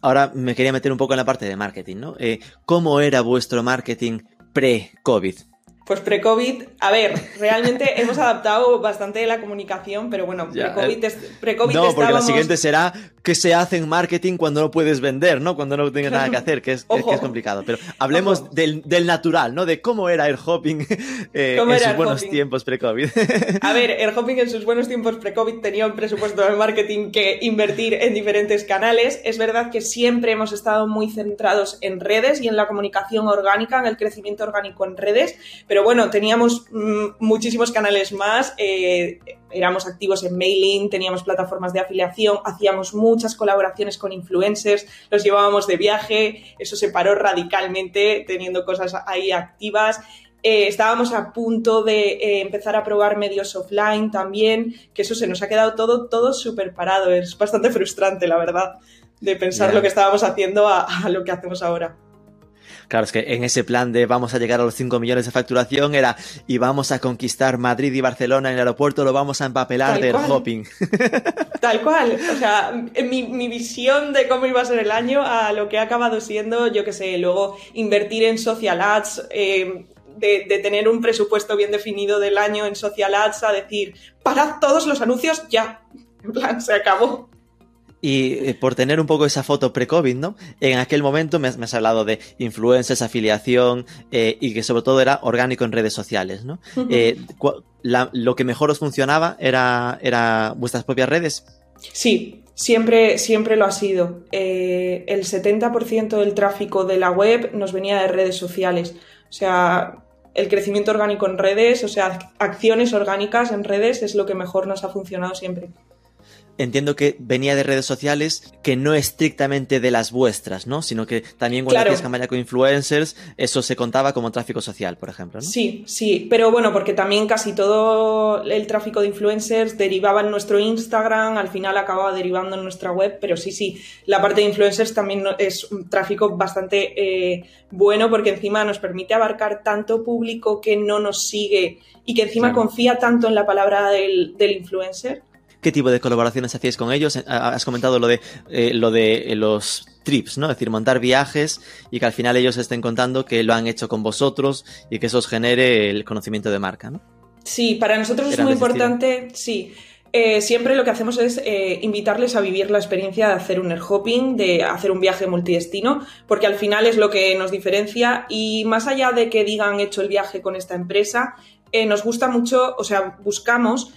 ahora me quería meter un poco en la parte de marketing, ¿no? Eh, ¿Cómo era vuestro marketing pre-COVID? Pues pre-COVID, a ver, realmente hemos adaptado bastante la comunicación, pero bueno, pre-COVID, eh, pre No, porque la siguiente será que se hace en marketing cuando no puedes vender, ¿no? Cuando no tienes nada que hacer, que es, que es complicado. Pero hablemos del, del, natural, ¿no? De cómo era el hopping eh, en sus buenos tiempos pre-COVID. A ver, el hopping en sus buenos tiempos pre-COVID tenía un presupuesto de marketing que invertir en diferentes canales. Es verdad que siempre hemos estado muy centrados en redes y en la comunicación orgánica, en el crecimiento orgánico en redes, pero bueno, teníamos mm, muchísimos canales más. Eh, éramos activos en mailing, teníamos plataformas de afiliación, hacíamos muchas colaboraciones con influencers, los llevábamos de viaje, eso se paró radicalmente teniendo cosas ahí activas. Eh, estábamos a punto de eh, empezar a probar medios offline también, que eso se nos ha quedado todo, todo súper parado. Es bastante frustrante, la verdad, de pensar lo que estábamos haciendo a lo que hacemos ahora. Claro, es que en ese plan de vamos a llegar a los 5 millones de facturación era y vamos a conquistar Madrid y Barcelona en el aeropuerto, lo vamos a empapelar del hopping. Tal cual. O sea, mi, mi, visión de cómo iba a ser el año a lo que ha acabado siendo, yo qué sé, luego invertir en social ads. Eh, de, de, tener un presupuesto bien definido del año en social ads a decir, parad todos los anuncios ya. En plan, se acabó. Y eh, por tener un poco esa foto pre-COVID, ¿no? En aquel momento me has, hablado de influencers, afiliación eh, y que sobre todo era orgánico en redes sociales, ¿no? Eh, ¿Lo que mejor os funcionaba era, era vuestras propias redes? Sí, siempre, siempre lo ha sido. el 70% del tráfico de la web nos venía de redes sociales. O sea, el crecimiento orgánico en redes, o sea, acciones orgánicas en redes es lo que mejor nos ha funcionado siempre entiendo que venía de redes sociales que no estrictamente de las vuestras, ¿no? Sino que también cuando hacías campaña con influencers, eso se contaba como tráfico social, por ejemplo, ¿no? Sí, sí, pero bueno, porque también casi todo el tráfico de influencers derivaba en nuestro Instagram, al final acababa derivando en nuestra web, pero sí, sí, la parte de influencers también es un tráfico bastante eh, bueno porque encima nos permite abarcar tanto público que no nos sigue y que encima confía tanto en la palabra del, del influencer qué tipo de colaboraciones hacíais con ellos. Eh, has comentado lo de, eh, lo de eh, los trips, ¿no? Es decir, montar viajes y que al final ellos estén contando que lo han hecho con vosotros y que eso os genere el conocimiento de marca, ¿no? Sí, para nosotros es muy importante, sí. siempre lo que hacemos es invitarles a vivir la experiencia de hacer un air hopping, de hacer un viaje multidestino, porque al final es lo que nos diferencia y más allá de que digan hecho el viaje con esta empresa, nos gusta mucho, o sea, buscamos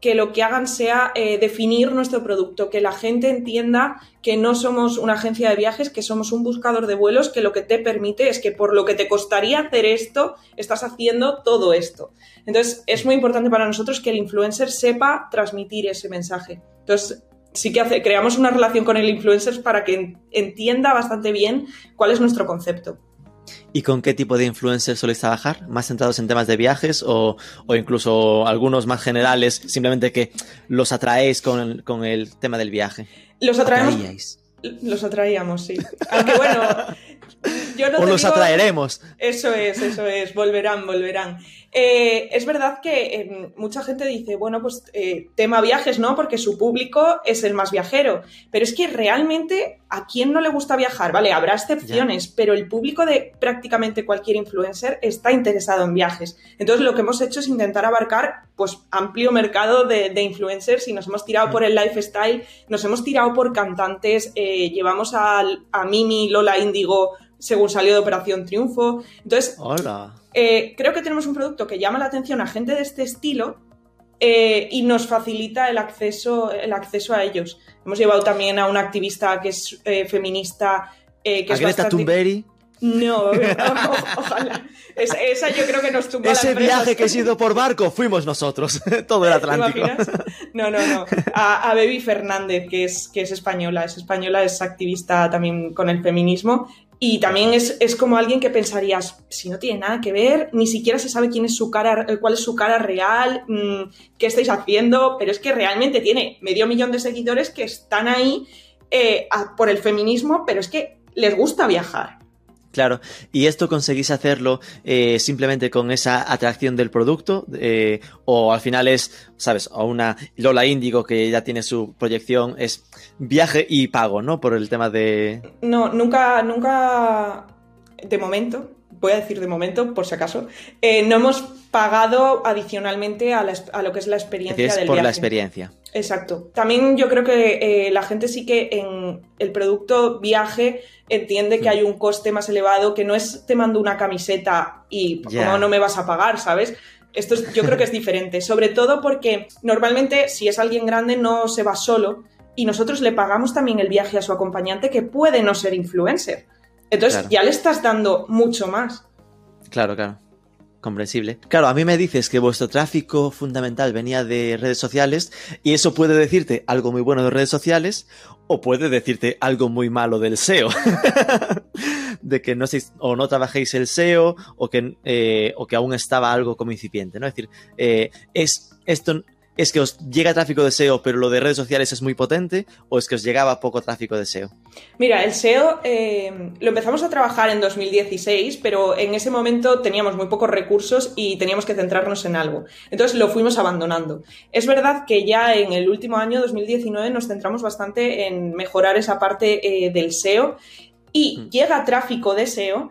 que lo que hagan sea eh, definir nuestro producto, que la gente entienda que no somos una agencia de viajes, que somos un buscador de vuelos, que lo que te permite es que por lo que te costaría hacer esto, estás haciendo todo esto. Entonces, es muy importante para nosotros que el influencer sepa transmitir ese mensaje. Entonces, sí que creamos una relación con el influencer para que entienda bastante bien cuál es nuestro concepto. ¿Y con qué tipo de influencers soléis trabajar? ¿Más centrados en temas de viajes o, incluso algunos más generales, simplemente que los atraéis con, con el tema del viaje? Los atraemos. Los atraíamos, sí. Aunque bueno, yo no o los atraeremos. Eso es, eso es, volverán, volverán. Eh, es verdad que eh, mucha gente dice, bueno, pues eh, tema viajes, ¿no? Porque su público es el más viajero. Pero es que realmente, ¿a quién no le gusta viajar? Vale, habrá excepciones, pero el público de prácticamente cualquier influencer está interesado en viajes. Entonces, lo que hemos hecho es intentar abarcar, pues, amplio mercado de, influencers y nos hemos tirado por el lifestyle, nos hemos tirado por cantantes, llevamos a, a Mimi, Lola Índigo, según salió de Operación Triunfo. Entonces, Hola eh, creo que tenemos un producto que llama la atención a gente de este estilo eh, y nos facilita el acceso, el acceso a ellos. Hemos llevado también a una activista que es eh, feminista. que ¿A es Greta Thunberg? No, ojalá. esa yo creo que nos tumbó Ese viaje que he sido por barco, fuimos nosotros, todo el Atlántico. No, no, no. A, a Baby Fernández, que es, que es española, es española, es activista también con el feminismo Y también es, es, como alguien que pensarías, si no tiene nada que ver, ni siquiera se sabe quién es su cara, cuál es su cara real, mmm, qué estáis haciendo, pero es que realmente tiene medio millón de seguidores que están ahí eh, por el feminismo, pero es que les gusta viajar. Claro, y esto conseguís hacerlo eh, simplemente con esa atracción del producto, eh, o al final es, sabes, a una Lola Índigo que ya tiene su proyección, es viaje y pago, ¿no? Por el tema de. No, nunca, nunca, de momento, voy a decir de momento, por si acaso, eh, no hemos pagado adicionalmente a, la, a, lo que es la experiencia es del por viaje. la experiencia. Exacto. También yo creo que eh, la gente sí que en el producto viaje entiende que hay un coste más elevado, que no es te mando una camiseta y no me vas a pagar, ¿sabes? Esto es- yo creo que es diferente, sobre todo porque normalmente si es alguien grande no se va solo y nosotros le pagamos también el viaje a su acompañante que puede no ser influencer. Entonces Claro. ya le estás dando mucho más. Claro, claro. Comprensible. Claro, a mí me dices que vuestro tráfico fundamental venía de redes sociales y eso puede decirte algo muy bueno de redes sociales o puede decirte algo muy malo del SEO. de que no o no trabajéis el SEO o que, eh, o que aún estaba algo como incipiente, ¿no? Es decir, eh, es esto es que os llega tráfico de SEO, pero lo de redes sociales es muy potente, o es que os llegaba poco tráfico de SEO. Mira, el SEO eh, lo empezamos a trabajar en 2016, pero en ese momento teníamos muy pocos recursos y teníamos que centrarnos en algo. Entonces lo fuimos abandonando. Es verdad que ya en el último año, 2019, nos centramos bastante en mejorar esa parte eh, del SEO y Mm. llega tráfico de SEO,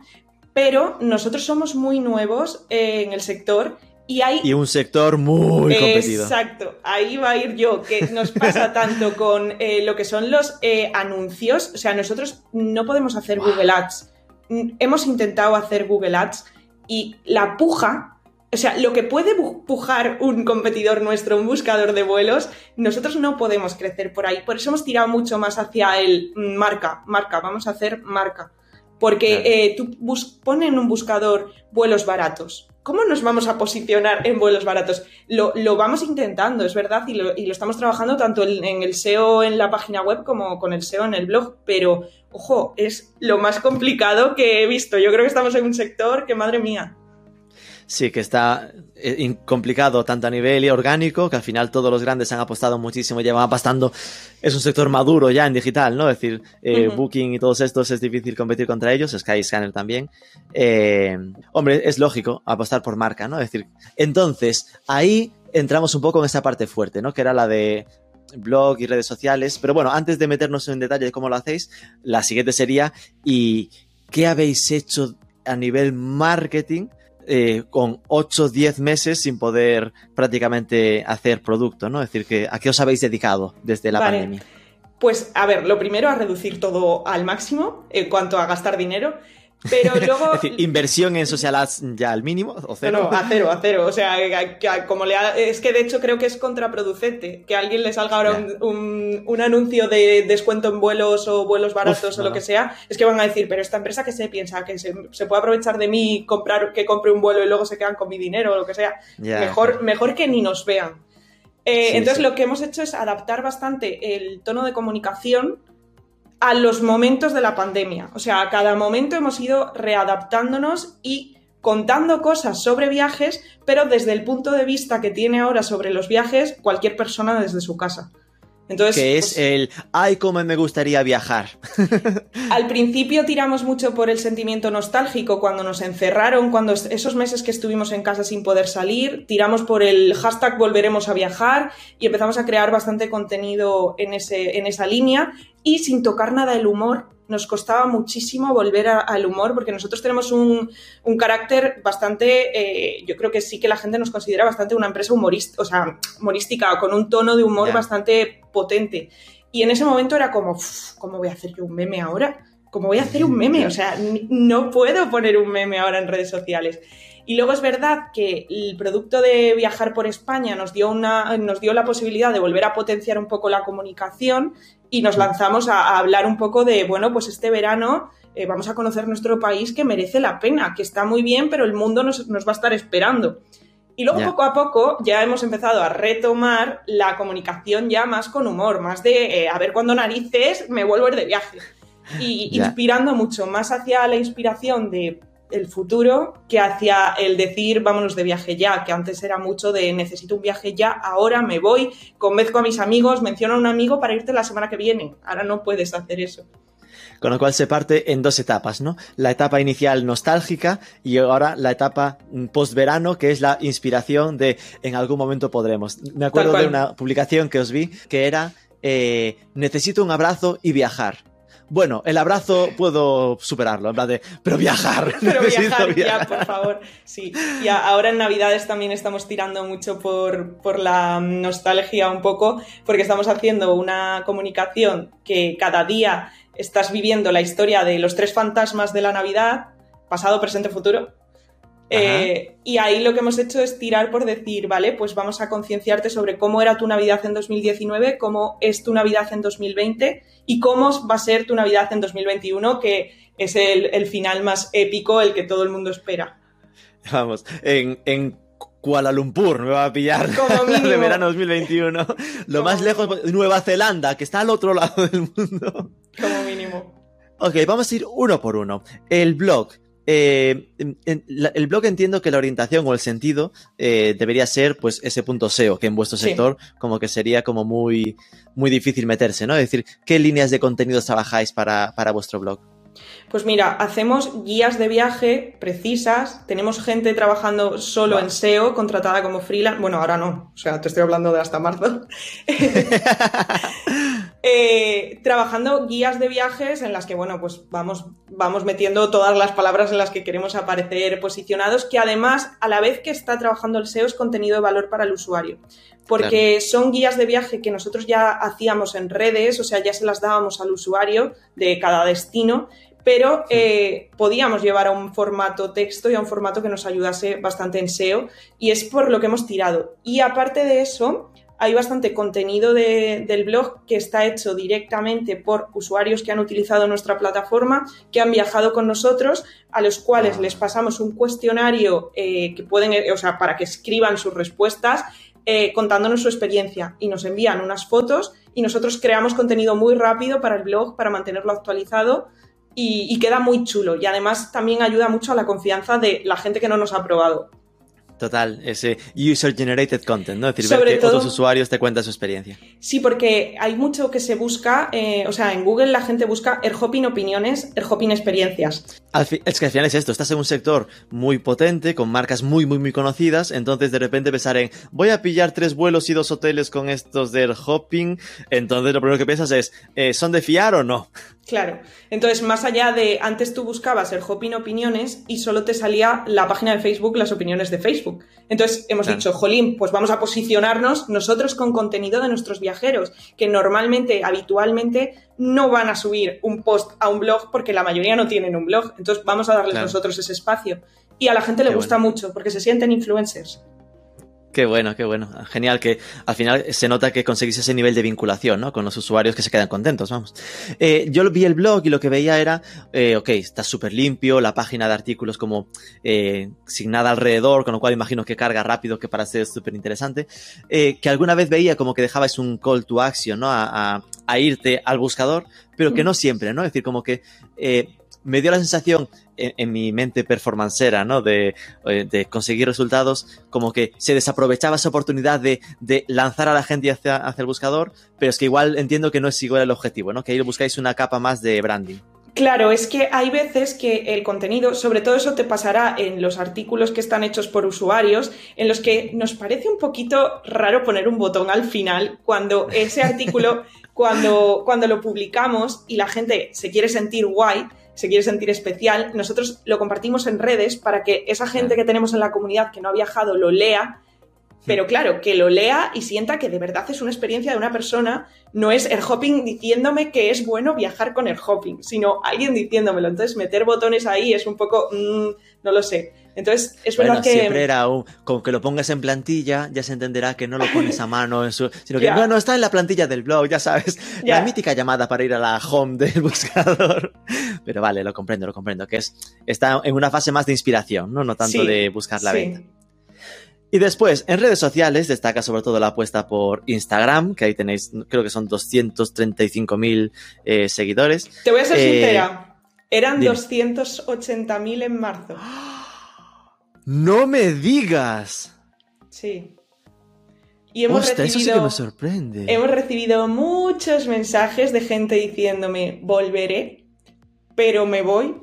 pero nosotros somos muy nuevos eh, en el sector y hay Y un sector muy competido. Exacto, ahí va a ir yo, que nos pasa tanto con eh, lo que son los eh, anuncios, o sea, nosotros no podemos hacer Wow. Google Ads. Mm, Hemos intentado hacer Google Ads y la puja, o sea, lo que puede pujar un competidor nuestro, un buscador de vuelos, nosotros no podemos crecer por ahí. Por eso hemos tirado mucho más hacia el mm, marca, marca, vamos a hacer marca. Porque Claro. eh, tú bus pon en un buscador vuelos baratos. ¿Cómo nos vamos a posicionar en vuelos baratos? Lo, lo vamos intentando, es verdad, y lo, y lo estamos trabajando tanto en, en el SEO en la página web como con el SEO en el blog, pero ojo, es lo más complicado que he visto. Yo creo que estamos en un sector que, madre mía. Sí, que está eh, complicado tanto a nivel orgánico, que al final todos los grandes han apostado muchísimo, llevan apostando. Es un sector maduro ya en digital, ¿no? Es decir, eh. Booking y todos estos es difícil competir contra ellos, Skyscanner también. Eh, hombre, es lógico apostar por marca, ¿no? Es decir, entonces ahí entramos un poco en esa parte fuerte, ¿no? Que era la de blog y redes sociales. Pero bueno, antes de meternos en detalle de cómo lo hacéis, la siguiente sería, ¿y qué habéis hecho a nivel marketing? Eh, con 8 10 meses sin poder prácticamente hacer producto, ¿no? Es decir, que ¿a qué os habéis dedicado desde la Vale. pandemia? Pues, a ver, lo primero a reducir todo al máximo en cuanto a gastar dinero, pero luego... Es decir, inversión en social ads ya al mínimo o cero. no, a cero, a cero. O sea, que- que como le ha- es que de hecho creo que es contraproducente que a alguien le salga ahora un, un- un anuncio de descuento en vuelos o vuelos baratos Uf, o lo que sea. Es que van a decir, pero esta empresa que se piensa que se, se puede aprovechar de mí y comprar, que compre un vuelo y luego se quedan con mi dinero o lo que sea. Mejor, mejor que ni nos vean. Eh, Sí, entonces sí. lo que hemos hecho es adaptar bastante el tono de comunicación a los momentos de la pandemia. O sea, a cada momento hemos ido readaptándonos y contando cosas sobre viajes, pero desde el punto de vista que tiene ahora sobre los viajes cualquier persona desde su casa. Entonces, que es pues, el ay cómo me gustaría viajar. al principio tiramos mucho por el sentimiento nostálgico cuando nos encerraron, cuando es- esos meses que estuvimos en casa sin poder salir, tiramos por el hashtag volveremos a viajar y empezamos a crear bastante contenido en, ese, en esa línea y sin tocar nada el humor. Nos costaba muchísimo volver a- al humor porque nosotros tenemos un, un carácter bastante, eh, yo creo que sí que la gente nos considera bastante una empresa humorista, o sea, humorística, con un tono de humor Ya. bastante potente. Y en ese momento era como, "Uf, ¿cómo voy a hacer yo un meme ahora? ¿Cómo voy a hacer un meme? O sea, no puedo poner un meme ahora en redes sociales. Y luego es verdad que el producto de viajar por España nos dio, una, nos dio la posibilidad de volver a potenciar un poco la comunicación y nos lanzamos a, a hablar un poco de, bueno, pues este verano eh, vamos a conocer nuestro país que merece la pena, que está muy bien, pero el mundo nos, nos va a estar esperando. Y luego poco a poco ya hemos empezado a retomar la comunicación ya más con humor, más de eh, a ver cuándo narices me vuelvo a ir de viaje. y inspirando mucho más hacia la inspiración de el futuro que hacia el decir vámonos de viaje ya, que antes era mucho de necesito un viaje ya, ahora me voy, convenzco a mis amigos, menciono a un amigo para irte la semana que viene. Ahora no puedes hacer eso. Con lo cual se parte en dos etapas, ¿no? La etapa inicial nostálgica y ahora la etapa mm, post-verano, que es la inspiración de en algún momento podremos. Me acuerdo de una publicación que os vi que era eh, necesito un abrazo y viajar. Bueno, el abrazo puedo superarlo, en plan de, pero viajar. Pero necesito viajar ya, por favor. Sí. Y ahora en Navidades también estamos tirando mucho por, por la nostalgia un poco, porque estamos haciendo una comunicación que cada día estás viviendo la historia de los tres fantasmas de la Navidad, pasado, presente, futuro. Eh, y ahí lo que hemos hecho es tirar por decir, vale, pues vamos a concienciarte sobre cómo era tu Navidad en 2019, cómo es tu Navidad en 2020 y cómo va a ser tu Navidad en 2021, que es el, el final más épico, el que todo el mundo espera. Vamos, en, en Kuala Lumpur me va a pillar de mínimo. verano 2021. Lo más Como- lejos, Nueva Zelanda, que está al otro lado del mundo. Como mínimo. Ok, vamos a ir uno por uno. El blog. Eh, en- en- la- el blog entiendo que la orientación o el sentido eh, debería ser pues ese punto SEO, que en vuestro Sí. sector como que sería como muy, muy difícil meterse, ¿no? Es decir, ¿qué líneas de contenidos trabajáis para, para vuestro blog? Pues mira, hacemos guías de viaje precisas, tenemos gente trabajando solo en SEO, contratada como freelance, bueno, ahora no, o sea, te estoy hablando de hasta marzo. Eh, trabajando guías de viajes en las que, bueno, pues vamos, vamos metiendo todas las palabras en las que queremos aparecer posicionados, que además, a la vez que está trabajando el SEO, es contenido de valor para el usuario. Porque son guías de viaje que nosotros ya hacíamos en redes, o sea, ya se las dábamos al usuario de cada destino, pero eh, podíamos llevar a un formato texto y a un formato que nos ayudase bastante en SEO, y es por lo que hemos tirado. Y aparte de eso, hay bastante contenido de- del blog que está hecho directamente por usuarios que han utilizado nuestra plataforma, que han viajado con nosotros, a los cuales Ah. les pasamos un cuestionario eh, que pueden, eh, o sea, para que escriban sus respuestas, eh, contándonos su experiencia y nos envían unas fotos y nosotros creamos contenido muy rápido para el blog, para mantenerlo actualizado y, y queda muy chulo. Y además también ayuda mucho a la confianza de la gente que no nos ha probado. Total, ese user-generated content, ¿no? Es decir, Sobre ver que todo- otros usuarios te cuentan su experiencia. Sí, porque hay mucho que se busca, eh, o sea, en Google la gente busca Airhopping opiniones, Airhopping experiencias. Al es que al final es esto, estás en un sector muy potente, con marcas muy, muy, muy conocidas, entonces de repente pensar en, voy a pillar tres vuelos y dos hoteles con estos de hopping, entonces lo primero que piensas es, eh, ¿son de fiar o no? Claro. Entonces, más allá de antes tú buscabas Airhopping opiniones y solo te salía la página de Facebook, las opiniones de Facebook. Entonces hemos Claro. dicho, jolín, pues vamos a posicionarnos nosotros con contenido de nuestros viajeros, que normalmente, habitualmente, no van a subir un post a un blog porque la mayoría no tienen un blog. Entonces vamos a darles Claro. nosotros ese espacio. Y a la gente le Qué gusta bueno. mucho porque se sienten influencers. Qué bueno, qué bueno. Genial que al final se nota que conseguís ese nivel de vinculación, ¿no? Con los usuarios que se quedan contentos, vamos. Eh, yo vi el blog y lo que veía era, eh, ok, está súper limpio, la página de artículos como eh, sin nada alrededor, con lo cual imagino que carga rápido, que para ser es súper interesante. Eh, que alguna vez veía como que dejabais un call to action, ¿no? A, a- a irte al buscador, pero que no siempre, ¿no? Es decir, como que eh, me dio la sensación en, en mi mente performancera, ¿no? De, eh, de conseguir resultados, como que se desaprovechaba esa oportunidad de, de lanzar a la gente hacia, hacia el buscador, pero es que igual entiendo que no es igual el objetivo, ¿no? Que ahí buscáis una capa más de branding. Claro, es que hay veces que el contenido, sobre todo eso te pasará en los artículos que están hechos por usuarios, en los que nos parece un poquito raro poner un botón al final cuando ese artículo, cuando, cuando lo publicamos y la gente se quiere sentir guay, se quiere sentir especial, nosotros lo compartimos en redes para que esa gente que tenemos en la comunidad que no ha viajado lo lea pero claro, que lo lea y sienta que de verdad es una experiencia de una persona, no es el hopping diciéndome que es bueno viajar con el hopping, sino alguien diciéndomelo. Entonces, meter botones ahí es un poco, mm, no lo sé. Entonces, es Bueno, verdad que... siempre era un, con que lo pongas en plantilla, ya se entenderá que no lo pones a mano en su, sino que Ya. no, no, está en la plantilla del blog, ya sabes, la mítica llamada para ir a la home del buscador. Pero vale, lo comprendo, lo comprendo, que es, está en una fase más de inspiración, no, no tanto Sí, de buscar la sí. venta. Y después, en redes sociales, destaca sobre todo la apuesta por Instagram, que ahí tenéis, creo que son 235.000 eh, seguidores. Te voy a ser Eh, sincera. Eran dime. 280.000 en marzo. ¡No me digas! Sí. Y hemos Ostras, eso sí que recibido, me sorprende. hemos recibido muchos mensajes de gente diciéndome, volveré, pero me voy,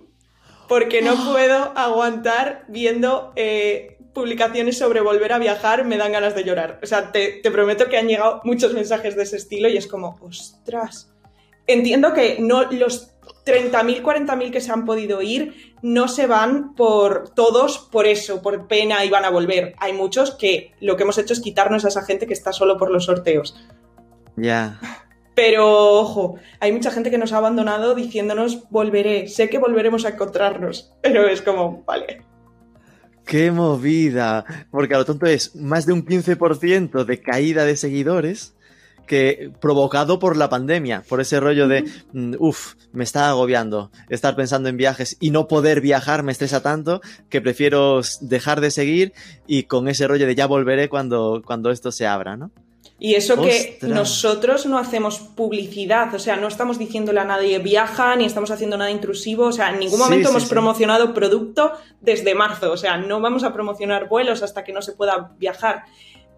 porque no puedo aguantar viendo eh, publicaciones sobre volver a viajar, me dan ganas de llorar. O sea, te, te prometo que han llegado muchos mensajes de ese estilo y es como, ostras. Entiendo que no los 30.000, 40.000 que se han podido ir no se van por todos por eso, por pena y van a volver. Hay muchos que lo que hemos hecho es quitarnos a esa gente que está solo por los sorteos. Ya. Pero ojo, hay mucha gente que nos ha abandonado diciéndonos volveré, sé que volveremos a encontrarnos, pero es como, vale. ¡Qué movida! Porque a lo tonto es más de un 15% de caída de seguidores que provocado por la pandemia, por ese rollo de, mm, uff, me está agobiando estar pensando en viajes y no poder viajar me estresa tanto que prefiero dejar de seguir y con ese rollo de ya volveré cuando, cuando esto se abra, ¿no? Y eso que nosotros no hacemos publicidad, o sea, no estamos diciéndole a nadie viaja, ni estamos haciendo nada intrusivo, o sea, en ningún momento sí, hemos sí. promocionado producto desde marzo, o sea, no vamos a promocionar vuelos hasta que no se pueda viajar.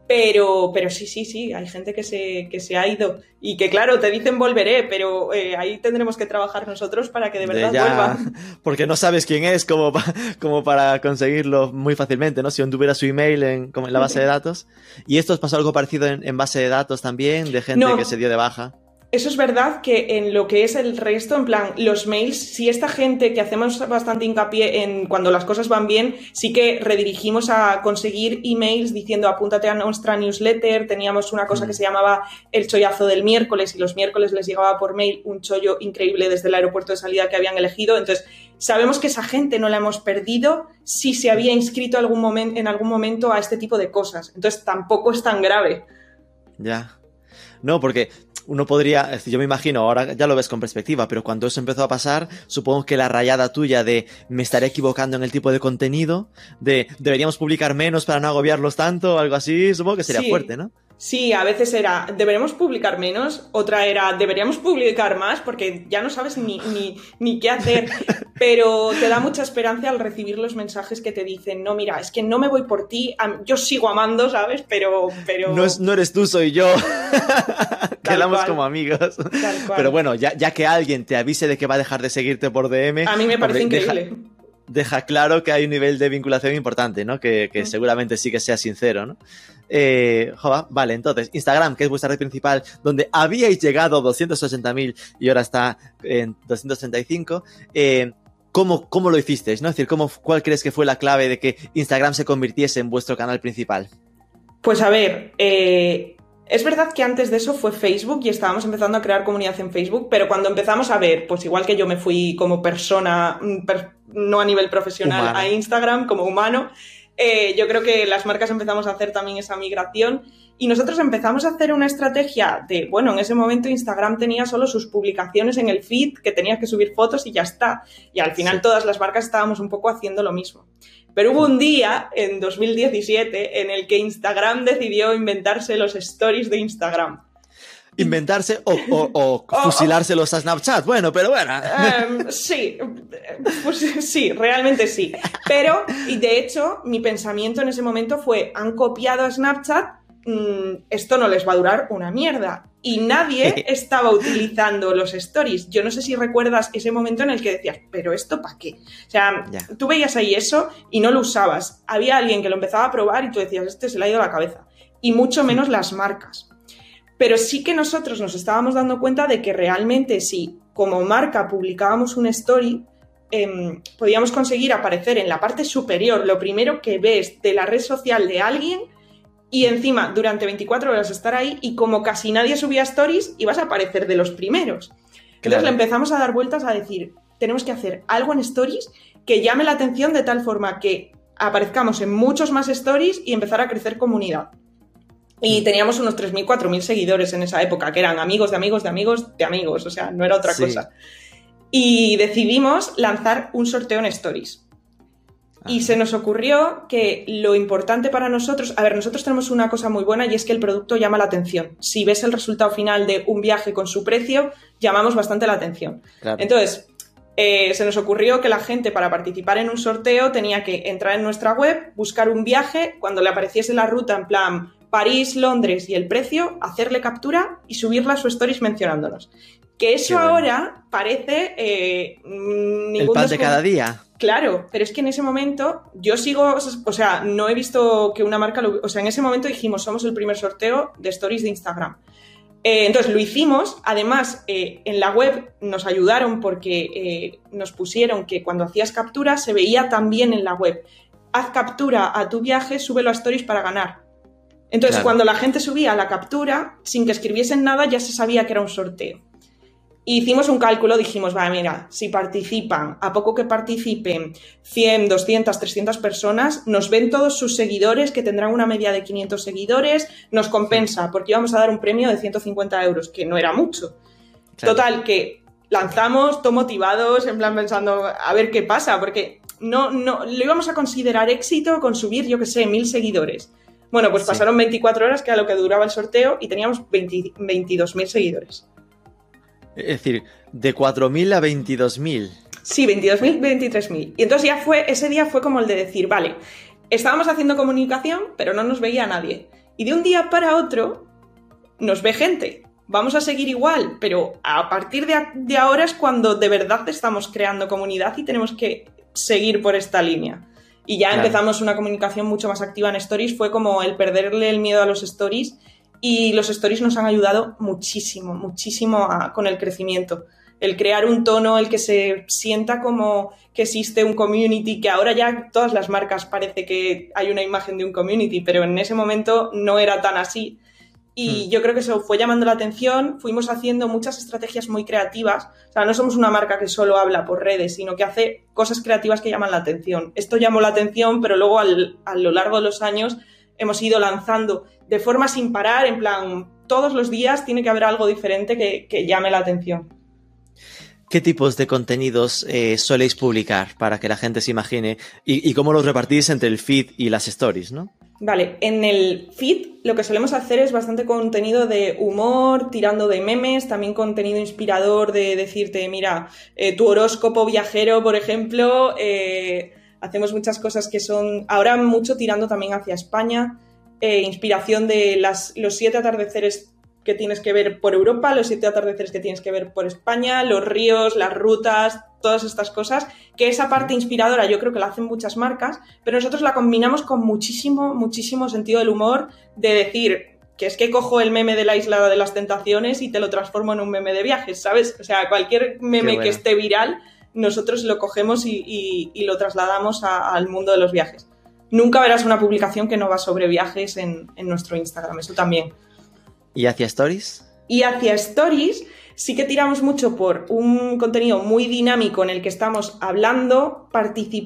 Pero, pero sí, sí, sí, hay gente que se, que se ha ido y que, claro, te dicen volveré, pero eh, ahí tendremos que trabajar nosotros para que de verdad ya- vuelvan. Porque no sabes quién es como, pa- como para conseguirlo muy fácilmente, ¿no? Si aún tuviera su email en, como en la base de datos. ¿Y esto os pasó algo parecido en, en base de datos también, de gente No. que se dio de baja? Eso es verdad que en lo que es el resto, en plan, los mails, si esta gente que hacemos bastante hincapié en cuando las cosas van bien, sí que redirigimos a conseguir emails diciendo apúntate a nuestra newsletter, teníamos una cosa Mm. que se llamaba el chollazo del miércoles y los miércoles les llegaba por mail un chollo increíble desde el aeropuerto de salida que habían elegido, entonces sabemos que esa gente no la hemos perdido si se había inscrito algún en algún momento a este tipo de cosas, entonces tampoco es tan grave. Ya. No, porque uno podría, es decir, yo me imagino, ahora ya lo ves con perspectiva, pero cuando eso empezó a pasar, supongo que la rayada tuya de me estaré equivocando en el tipo de contenido, de deberíamos publicar menos para no agobiarlos tanto, o algo así, supongo que sería Sí. fuerte, ¿no? Sí, a veces era, deberíamos publicar menos, otra era, deberíamos publicar más porque ya no sabes ni, ni, ni qué hacer, pero te da mucha esperanza al recibir los mensajes que te dicen, no, mira, es que no me voy por ti, yo sigo amando, ¿sabes? Pero... pero... No, es, no eres tú, soy yo. Quedamos cual. como amigos. Tal cual. Pero bueno, ya, ya que alguien te avise de que va a dejar de seguirte por DM, A mí me parece deja- increíble. Deja claro que hay un nivel de vinculación importante, ¿no? Que, que seguramente sí que sea sincero, ¿no? Eh, jova, vale, entonces, Instagram, que es vuestra red principal, donde habíais llegado a 280.000 y ahora está en 235, eh, ¿cómo, ¿cómo lo hicisteis? ¿no? Es decir, ¿cómo, ¿cuál crees que fue la clave de que Instagram se convirtiese en vuestro canal principal? Pues a ver, eh, es verdad que antes de eso fue Facebook y estábamos empezando a crear comunidad en Facebook, pero cuando empezamos a ver, pues igual que yo me fui como persona, mm, per- no a nivel profesional, Humano. a Instagram como humano, eh, yo creo que las marcas empezamos a hacer también esa migración y nosotros empezamos a hacer una estrategia de, bueno, en ese momento Instagram tenía solo sus publicaciones en el feed, que tenías que subir fotos y ya está. Y al final Sí. todas las marcas estábamos un poco haciendo lo mismo. Pero hubo un día, en 2017, en el que Instagram decidió inventarse los stories de Instagram. ¿Inventarse o, o- o fusilárselos a Snapchat? Bueno, pero bueno. Em, sí, pues sí, realmente sí. Pero, y de hecho, mi pensamiento en ese momento fue, han copiado a Snapchat, mm, esto no les va a durar una mierda. Y nadie estaba utilizando los stories. Yo no sé si recuerdas ese momento en el que decías, pero esto para qué? O sea, Ya. tú veías ahí eso y no lo usabas. Había alguien que lo empezaba a probar y tú decías, este se le ha ido la cabeza. Y mucho menos las marcas. Pero sí que nosotros nos estábamos dando cuenta de que realmente si como marca publicábamos una story, em, podíamos conseguir aparecer en la parte superior, lo primero que ves de la red social de alguien y encima durante 24 horas estar ahí y como casi nadie subía stories, ibas a aparecer de los primeros. Entonces Claro. le empezamos a dar vueltas a decir, tenemos que hacer algo en stories que llame la atención de tal forma que aparezcamos en muchos más stories y empezar a crecer comunidad. Y Mm. teníamos unos 3.000, 4.000 seguidores en esa época, que eran amigos de amigos de amigos de amigos, o sea, no era otra Sí. cosa. Y decidimos lanzar un sorteo en stories. Y se nos ocurrió que lo importante para nosotros, a ver, nosotros tenemos una cosa muy buena y es que el producto llama la atención. Si ves el resultado final de un viaje con su precio, llamamos bastante la atención. Claro. Entonces, eh, se nos ocurrió que la gente para participar en un sorteo tenía que entrar en nuestra web, buscar un viaje, cuando le apareciese la ruta en plan París, Londres y el precio, hacerle captura y subirla a su stories mencionándonos. Que eso bueno. ahora parece eh, mm, El ningún pan de cada día. Claro, pero es que en ese momento yo sigo, o sea, no he visto que una marca lo... O sea, en ese momento dijimos, somos el primer sorteo de stories de Instagram. Eh, entonces lo hicimos, además eh, en la web nos ayudaron porque eh, nos pusieron que cuando hacías captura se veía también en la web. Haz captura a tu viaje, súbelo a stories para ganar. Entonces Claro. cuando la gente subía la captura, sin que escribiesen nada, ya se sabía que era un sorteo. Hicimos un cálculo, dijimos, va, mira, si participan, a poco que participen 100, 200, 300 personas, nos ven todos sus seguidores, que tendrán una media de 500 seguidores, nos compensa, porque íbamos a dar un premio de 150 euros, que no era mucho. Claro. Total, que lanzamos, todo motivados, en plan pensando, a ver qué pasa, porque no, no, lo íbamos a considerar éxito con subir, yo qué sé, mil seguidores. Bueno, pues Sí. pasaron 24 horas, que era lo que duraba el sorteo, y teníamos 20 22.000 seguidores. Es decir, de 4.000 a 22.000. Sí, 22.000, 23.000. Y entonces ya fue, ese día fue como el de decir, vale, estábamos haciendo comunicación, pero no nos veía nadie. Y de un día para otro nos ve gente. Vamos a seguir igual, pero a partir de, de ahora es cuando de verdad estamos creando comunidad y tenemos que seguir por esta línea. Y ya Claro. empezamos una comunicación mucho más activa en Stories, fue como el perderle el miedo a los Stories y los Stories nos han ayudado muchísimo, muchísimo a- con el crecimiento el crear un tono, el que se sienta como que existe un community, que ahora ya todas las marcas parece que hay una imagen de un community, pero en ese momento no era tan así. Y Hmm. yo creo que eso fue llamando la atención, fuimos haciendo muchas estrategias muy creativas, o sea, no somos una marca que solo habla por redes, sino que hace cosas creativas que llaman la atención. Esto llamó la atención, pero luego al- a lo largo de los años hemos ido lanzando de forma sin parar, en plan, todos los días tiene que haber algo diferente que, que llame la atención. ¿Qué tipos de contenidos eh, soléis publicar para que la gente se imagine? Y, y cómo los repartís entre el feed y las stories, ¿no? Vale, en el feed lo que solemos hacer es bastante contenido de humor, tirando de memes, también contenido inspirador de decirte, mira, eh, tu horóscopo viajero, por ejemplo, eh, hacemos muchas cosas que son ahora mucho tirando también hacia España, eh, inspiración de las, los siete atardeceres que tienes que ver por Europa, los siete atardeceres que tienes que ver por España, los ríos, las rutas, todas estas cosas, que esa parte inspiradora yo creo que la hacen muchas marcas, pero nosotros la combinamos con muchísimo, muchísimo sentido del humor, de decir que es que cojo el meme de la isla de las tentaciones y te lo transformo en un meme de viajes, ¿sabes? O sea, cualquier meme bueno. que esté viral, nosotros lo cogemos y, y- y lo trasladamos a- al mundo de los viajes. Nunca verás una publicación que no va sobre viajes en, en nuestro Instagram, eso también. ¿Y hacia stories? Y hacia stories sí que tiramos mucho por un contenido muy dinámico en el que estamos hablando,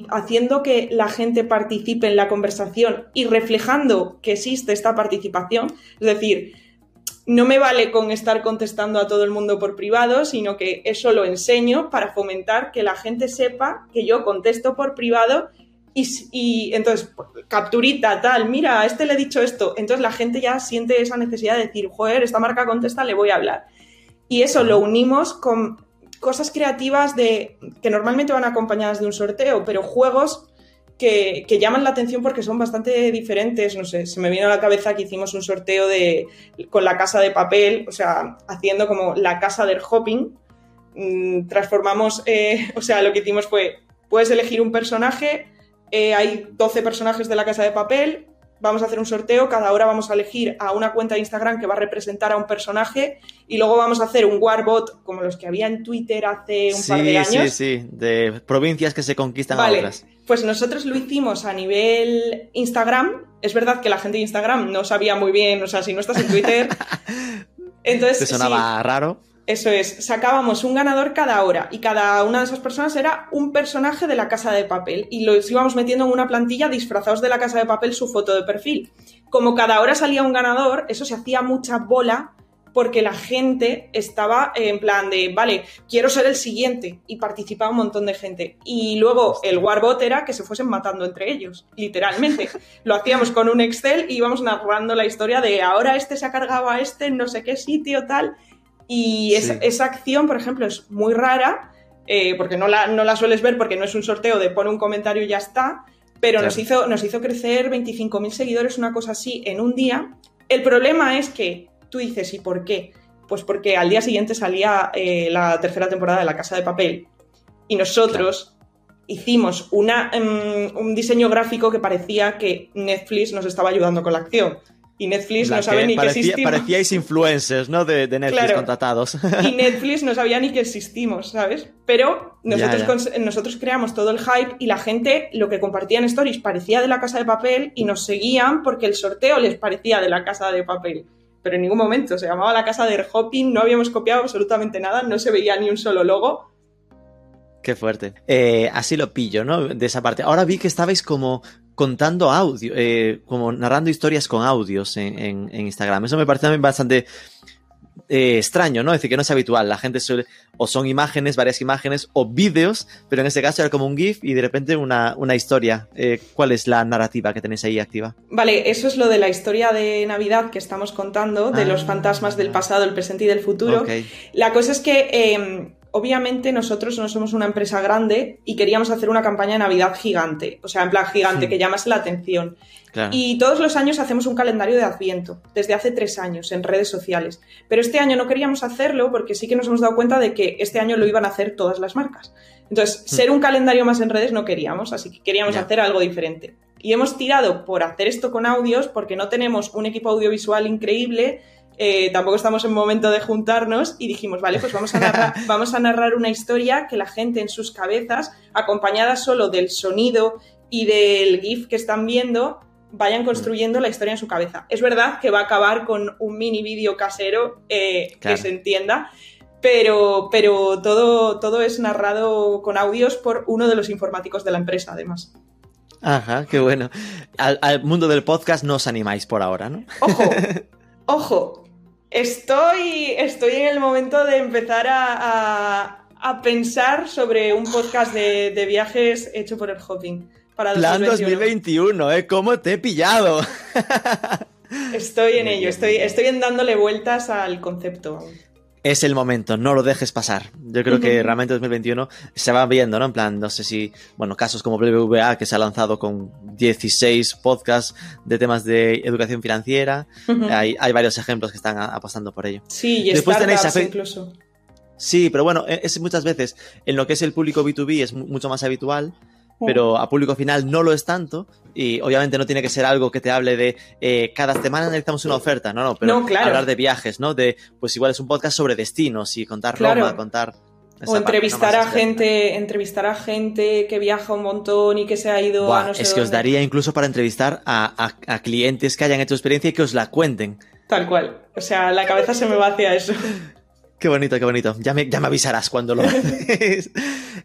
haciendo que la gente participe en la conversación y reflejando que existe esta participación. Es decir, no me vale con estar contestando a todo el mundo por privado, sino que eso lo enseño para fomentar que la gente sepa que yo contesto por privado y, y entonces, capturita, tal, mira, a este le he dicho esto. Entonces la gente ya siente esa necesidad de decir, joder, esta marca contesta, le voy a hablar. Y eso lo unimos con cosas creativas de que normalmente van acompañadas de un sorteo, pero juegos que, llaman la atención porque son bastante diferentes. No sé, se me viene a la cabeza que hicimos un sorteo de con la casa de papel, o sea, haciendo como la casa del hopping. Mm, transformamos, eh, o sea, lo que hicimos fue, puedes elegir un personaje, eh, hay 12 personajes de la casa de papel, vamos a hacer un sorteo, cada hora vamos a elegir a una cuenta de Instagram que va a representar a un personaje y luego vamos a hacer un warbot como los que había en Twitter hace un sí, par de años. sí, sí. De provincias que se conquistan a Vale, otras. pues nosotros lo hicimos a nivel Instagram. Es verdad que la gente de Instagram no sabía muy bien, o sea, si no estás en Twitter. Entonces, Te sí, sonaba raro. Eso es, sacábamos un ganador cada hora y cada una de esas personas era un personaje de la casa de papel y los íbamos metiendo en una plantilla disfrazados de la casa de papel su foto de perfil. Como cada hora salía un ganador, eso se hacía mucha bola porque la gente estaba en plan de, vale, quiero ser el siguiente y participaba un montón de gente. Y luego el Warbot era que se fuesen matando entre ellos, literalmente. Lo hacíamos con un Excel y íbamos narrando la historia de ahora este se ha cargado a este en no sé qué sitio, tal. Y esa, Sí. esa acción, por ejemplo, es muy rara, eh, porque no la, no la sueles ver porque no es un sorteo de pone un comentario y ya está, pero nos, hizo, nos hizo crecer 25.000 seguidores, una cosa así, en un día. El problema es que tú dices, ¿y por qué? Pues porque al día siguiente salía eh, la tercera temporada de La Casa de Papel y nosotros hicimos una, em, un diseño gráfico que parecía que Netflix nos estaba ayudando con la acción. Y Netflix no sabe ni que existimos. Parecíais influencers, ¿no? De, de Netflix Claro. contratados. Y Netflix no sabía ni que existimos, ¿sabes? Pero nosotros, Ya, ya. cons- nosotros creamos todo el hype y la gente lo que compartía en Stories parecía de la casa de papel y nos seguían porque el sorteo les parecía de la casa de papel. Pero en ningún momento se llamaba la casa de Hopping, no habíamos copiado absolutamente nada, no se veía ni un solo logo. Qué fuerte. Eh, así lo pillo, ¿no? De esa parte. Ahora vi que estabais como contando audio, eh, como narrando historias con audios en, en- en Instagram. Eso me parece también bastante eh, extraño, ¿no? Es decir, que no es habitual. La gente suele, o son imágenes, varias imágenes, o vídeos, pero en este caso era como un GIF y de repente una, una historia. Eh, ¿Cuál es la narrativa que tenéis ahí activa? Vale, eso es lo de la historia de Navidad que estamos contando, de Ah. los fantasmas del pasado, el presente y del futuro. La cosa es que, eh, obviamente, nosotros no somos una empresa grande y queríamos hacer una campaña de Navidad gigante. O sea, en plan gigante, Hmm. que llamase la atención. Claro. Y todos los años hacemos un calendario de Adviento, desde hace tres años, en redes sociales. Pero este año no queríamos hacerlo porque sí que nos hemos dado cuenta de que este año lo iban a hacer todas las marcas. Entonces, ser un calendario más en redes no queríamos, así que queríamos hacer algo diferente. Y hemos tirado por hacer esto con audios porque no tenemos un equipo audiovisual increíble, eh, tampoco estamos en momento de juntarnos y dijimos, vale, pues vamos a, narrar, vamos a narrar una historia que la gente en sus cabezas, acompañada solo del sonido y del GIF que están viendo, vayan construyendo la historia en su cabeza. Es verdad que va a acabar con un mini vídeo casero eh, Claro. que se entienda, pero, pero todo, todo es narrado con audios por uno de los informáticos de la empresa, además. Ajá, qué bueno. Al, al mundo del podcast no os animáis por ahora, ¿no? Ojo, ojo, estoy, estoy en el momento de empezar a, a- a pensar sobre un podcast de, de viajes hecho por el Hopping. Para Plan 2021. 2021, ¿eh? ¿Cómo te he pillado? Estoy en ello, estoy, estoy en dándole vueltas al concepto. Es el momento, no lo dejes pasar. Yo creo que Ujú. realmente 2021 se va viendo, ¿no? En plan, no sé si, bueno, casos como BBVA, que se ha lanzado con 16 podcasts de temas de educación financiera. Hay, hay varios ejemplos que están apostando por ello. Sí, y Después tenéis a incluso. Sí, pero bueno, e- es muchas veces en lo que es el público B2B es mu- mucho más habitual, pero a público final no lo es tanto. Y obviamente no tiene que ser algo que te hable de eh, cada semana analizamos una oferta, no, no, pero No, claro. hablar de viajes, ¿no? De, pues igual es un podcast sobre destinos y contar Claro. Roma, contar. O entrevistar a gente, entrevistar a gente que viaja un montón y que se ha ido Buah, a no sé es que os daría incluso para entrevistar a, a- a clientes que hayan hecho experiencia y que os la cuenten. Tal cual. O sea, la cabeza se me va hacia eso. Qué bonito, qué bonito. Ya me, ya me avisarás cuando lo haces.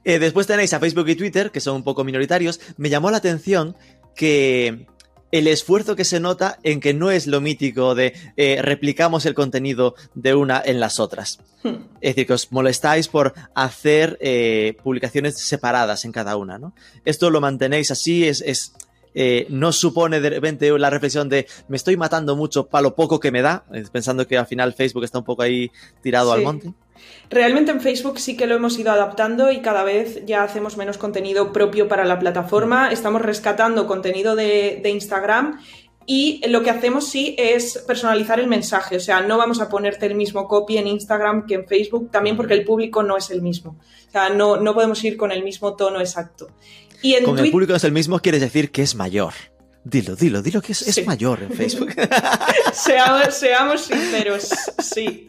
Eh, después tenéis a Facebook y Twitter, que son un poco minoritarios. Me llamó la atención que el esfuerzo que se nota en que no es lo mítico de eh, replicamos el contenido de una en las otras. Hmm. Es decir, que os molestáis por hacer eh, publicaciones separadas en cada una, ¿no? Esto lo mantenéis así, es, es eh, no supone de repente la reflexión de me estoy matando mucho para lo poco que me da, eh, pensando que al final Facebook está un poco ahí tirado al monte. Realmente en Facebook sí que lo hemos ido adaptando y cada vez ya hacemos menos contenido propio para la plataforma. Estamos rescatando contenido de, de Instagram y lo que hacemos sí es personalizar el mensaje. O sea, no vamos a ponerte el mismo copy en Instagram que en Facebook, también porque el público no es el mismo. O sea, no, no podemos ir con el mismo tono exacto. Y en Con el público es el mismo, quieres decir que es mayor. Dilo, dilo, dilo que es, mayor en Facebook. Seamos, seamos sinceros, sí.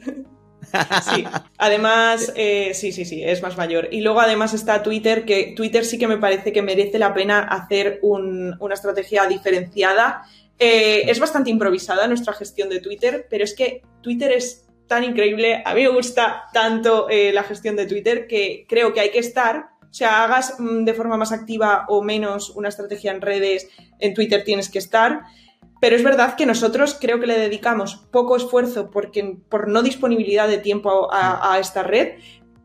Sí, además, eh, sí, sí, sí, es más mayor. Y luego además está Twitter, que Twitter sí que me parece que merece la pena hacer un- una estrategia diferenciada. Eh, es bastante improvisada nuestra gestión de Twitter, pero es que Twitter es tan increíble, a mí me gusta tanto eh, la gestión de Twitter que creo que hay que estar, sea, hagas mm, de forma más activa o menos una estrategia en redes, en Twitter tienes que estar. Pero es verdad que nosotros creo que le dedicamos poco esfuerzo porque, por no disponibilidad de tiempo a, a esta red,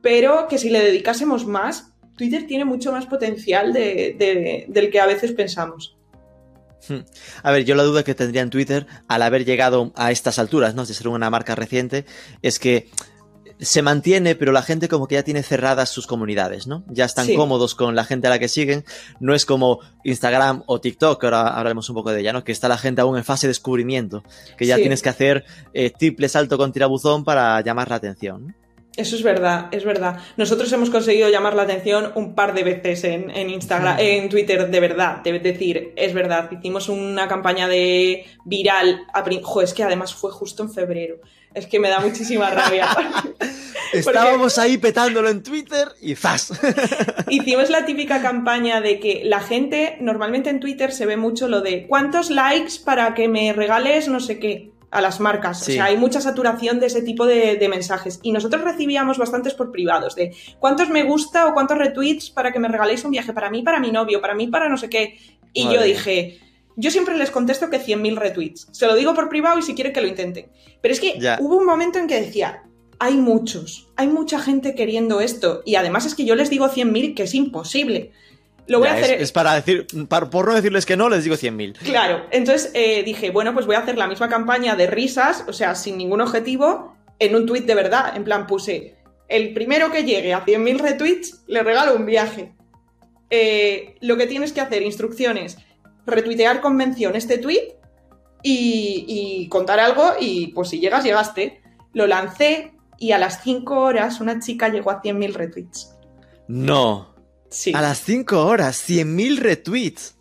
pero que si le dedicásemos más, Twitter tiene mucho más potencial de, de, del que a veces pensamos. Hmm. A ver, yo la duda que tendría en Twitter al haber llegado a estas alturas, ¿no? De ser una marca reciente, es que se mantiene, pero la gente como que ya tiene cerradas sus comunidades, ¿no? Ya están sí. cómodos con la gente a la que siguen. No es como Instagram o TikTok, que ahora hablaremos un poco de ella, ¿no? Que está la gente aún en fase de descubrimiento, que ya sí. tienes que hacer eh, triple salto con tirabuzón para llamar la atención. ¿no? Eso es verdad, es verdad. Nosotros hemos conseguido llamar la atención un par de veces en, en Instagram, en Twitter, de verdad. Debes decir, es verdad. Hicimos una campaña de viral. A, jo, es que además fue justo en febrero. Es que me da muchísima rabia. Estábamos Porque... ahí petándolo en Twitter y ¡zas! Hicimos la típica campaña de que la gente, normalmente en Twitter se ve mucho lo de ¿cuántos likes para que me regales no sé qué? a las marcas. Sí. O sea, hay mucha saturación de ese tipo de, de, mensajes. Y nosotros recibíamos bastantes por privados, de cuántos me gusta o cuántos retweets para que me regaléis un viaje para mí, para mi novio, para mí, para no sé qué. Y yo dije, yo siempre les contesto que 100.000 retweets. Se lo digo por privado y si quieren que lo intenten. Pero es que ya. hubo un momento en que decía, hay muchos, hay mucha gente queriendo esto. Y además es que yo les digo 100.000 que es imposible. Lo voy ya, a hacer. Es, es para decir, para, por no decirles que no, les digo 100.000. Claro, entonces eh, dije, bueno, pues voy a hacer la misma campaña de risas, o sea, sin ningún objetivo, en un tweet de verdad. En plan, puse, el primero que llegue a 100.000 retweets, le regalo un viaje. Eh, lo que tienes que hacer, instrucciones, retuitear con mención este tweet y, y contar algo, y pues si llegas, llegaste. Lo lancé y a las 5 horas una chica llegó a 100.000 retweets. No. Sí. A las 5 horas, 100.000 retweets.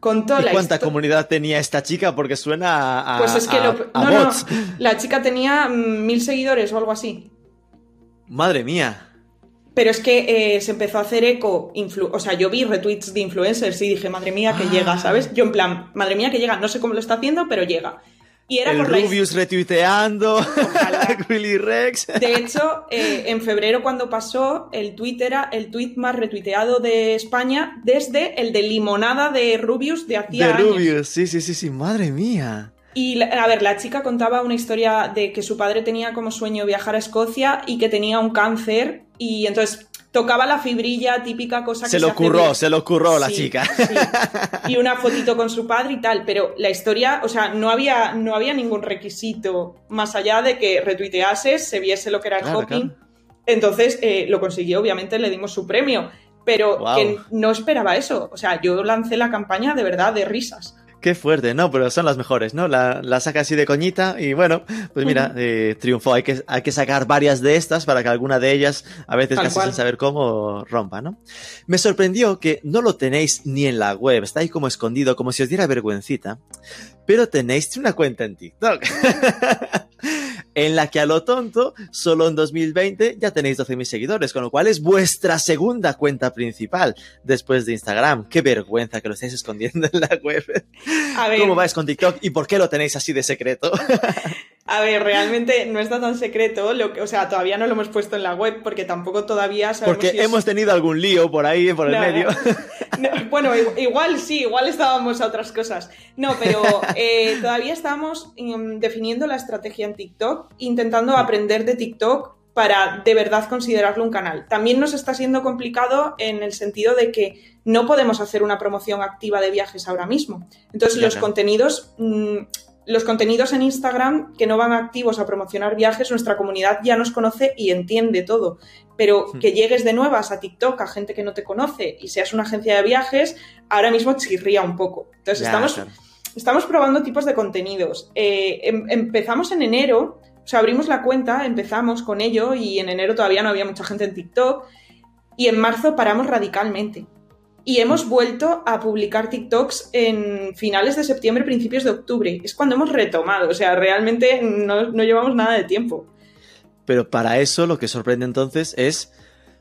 Contó ¿Y la cuánta comunidad tenía esta chica? Porque suena a, Pues es que a, lo... a no, bots. no, la chica tenía mm, mil seguidores o algo así. Madre mía. Pero es que eh, se empezó a hacer eco, o sea, yo vi retweets de influencers y dije, madre mía, que ah. llega, ¿sabes? Yo en plan, madre mía, que llega, no sé cómo lo está haciendo, pero llega. Y era el por Rubius la... retuiteando, Willy Rex. De hecho, eh, en febrero cuando pasó, el tweet era el tweet más retuiteado de España desde el de limonada de Rubius de hacía De años. Rubius, sí, sí, sí, sí, madre mía. Y a ver, la chica contaba una historia de que su padre tenía como sueño viajar a Escocia y que tenía un cáncer y entonces tocaba la fibrilla, típica cosa que se lo se curró, hace... se lo curró sí, la chica. Sí. Y una fotito con su padre y tal, pero la historia, o sea, no había, no había ningún requisito más allá de que retuiteases, se viese lo que era el claro, hopping. Claro. Entonces eh, lo consiguió, obviamente le dimos su premio, pero wow. que no esperaba eso. O sea, yo lancé la campaña de verdad de risas. Qué fuerte, no, pero son las mejores, ¿no? La, la saca así de coñita y bueno, pues mira, uh -huh. eh, triunfó. Hay que, hay que sacar varias de estas para que alguna de ellas, a veces Tal casi cual. sin saber cómo, rompa, ¿no? Me sorprendió que no lo tenéis ni en la web, está ahí como escondido, como si os diera vergüencita, pero tenéis una cuenta en TikTok. en la que a lo tonto, solo en 2020 ya tenéis 12.000 seguidores, con lo cual es vuestra segunda cuenta principal después de Instagram. Qué vergüenza que lo estáis escondiendo en la web. A ver. ¿Cómo vais con TikTok y por qué lo tenéis así de secreto? A ver, realmente no está tan secreto, lo que, o sea, todavía no lo hemos puesto en la web porque tampoco todavía sabemos Porque si hemos es... tenido algún lío por ahí, por el medio. No, bueno, igual sí, igual estábamos a otras cosas. No, pero eh, todavía estamos um, definiendo la estrategia en TikTok, intentando aprender de TikTok para de verdad considerarlo un canal. También nos está siendo complicado en el sentido de que no podemos hacer una promoción activa de viajes ahora mismo. Entonces, los contenidos mmm, los contenidos en Instagram que no van activos a promocionar viajes, nuestra comunidad ya nos conoce y entiende todo. Pero que llegues de nuevas a TikTok a gente que no te conoce y seas una agencia de viajes, ahora mismo chirría un poco. Entonces ya, estamos, claro. estamos probando tipos de contenidos. Eh, em, empezamos en enero, o sea, abrimos la cuenta, empezamos con ello y en enero todavía no había mucha gente en TikTok y en marzo paramos radicalmente y hemos vuelto a publicar TikToks en finales de septiembre, principios de octubre. Es cuando hemos retomado, o sea, realmente no, no llevamos nada de tiempo. Pero para eso lo que sorprende entonces es,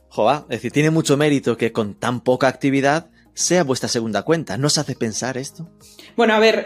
joa, es decir, tiene mucho mérito que con tan poca actividad sea vuestra segunda cuenta. ¿No os hace pensar esto? Bueno, a ver, eh,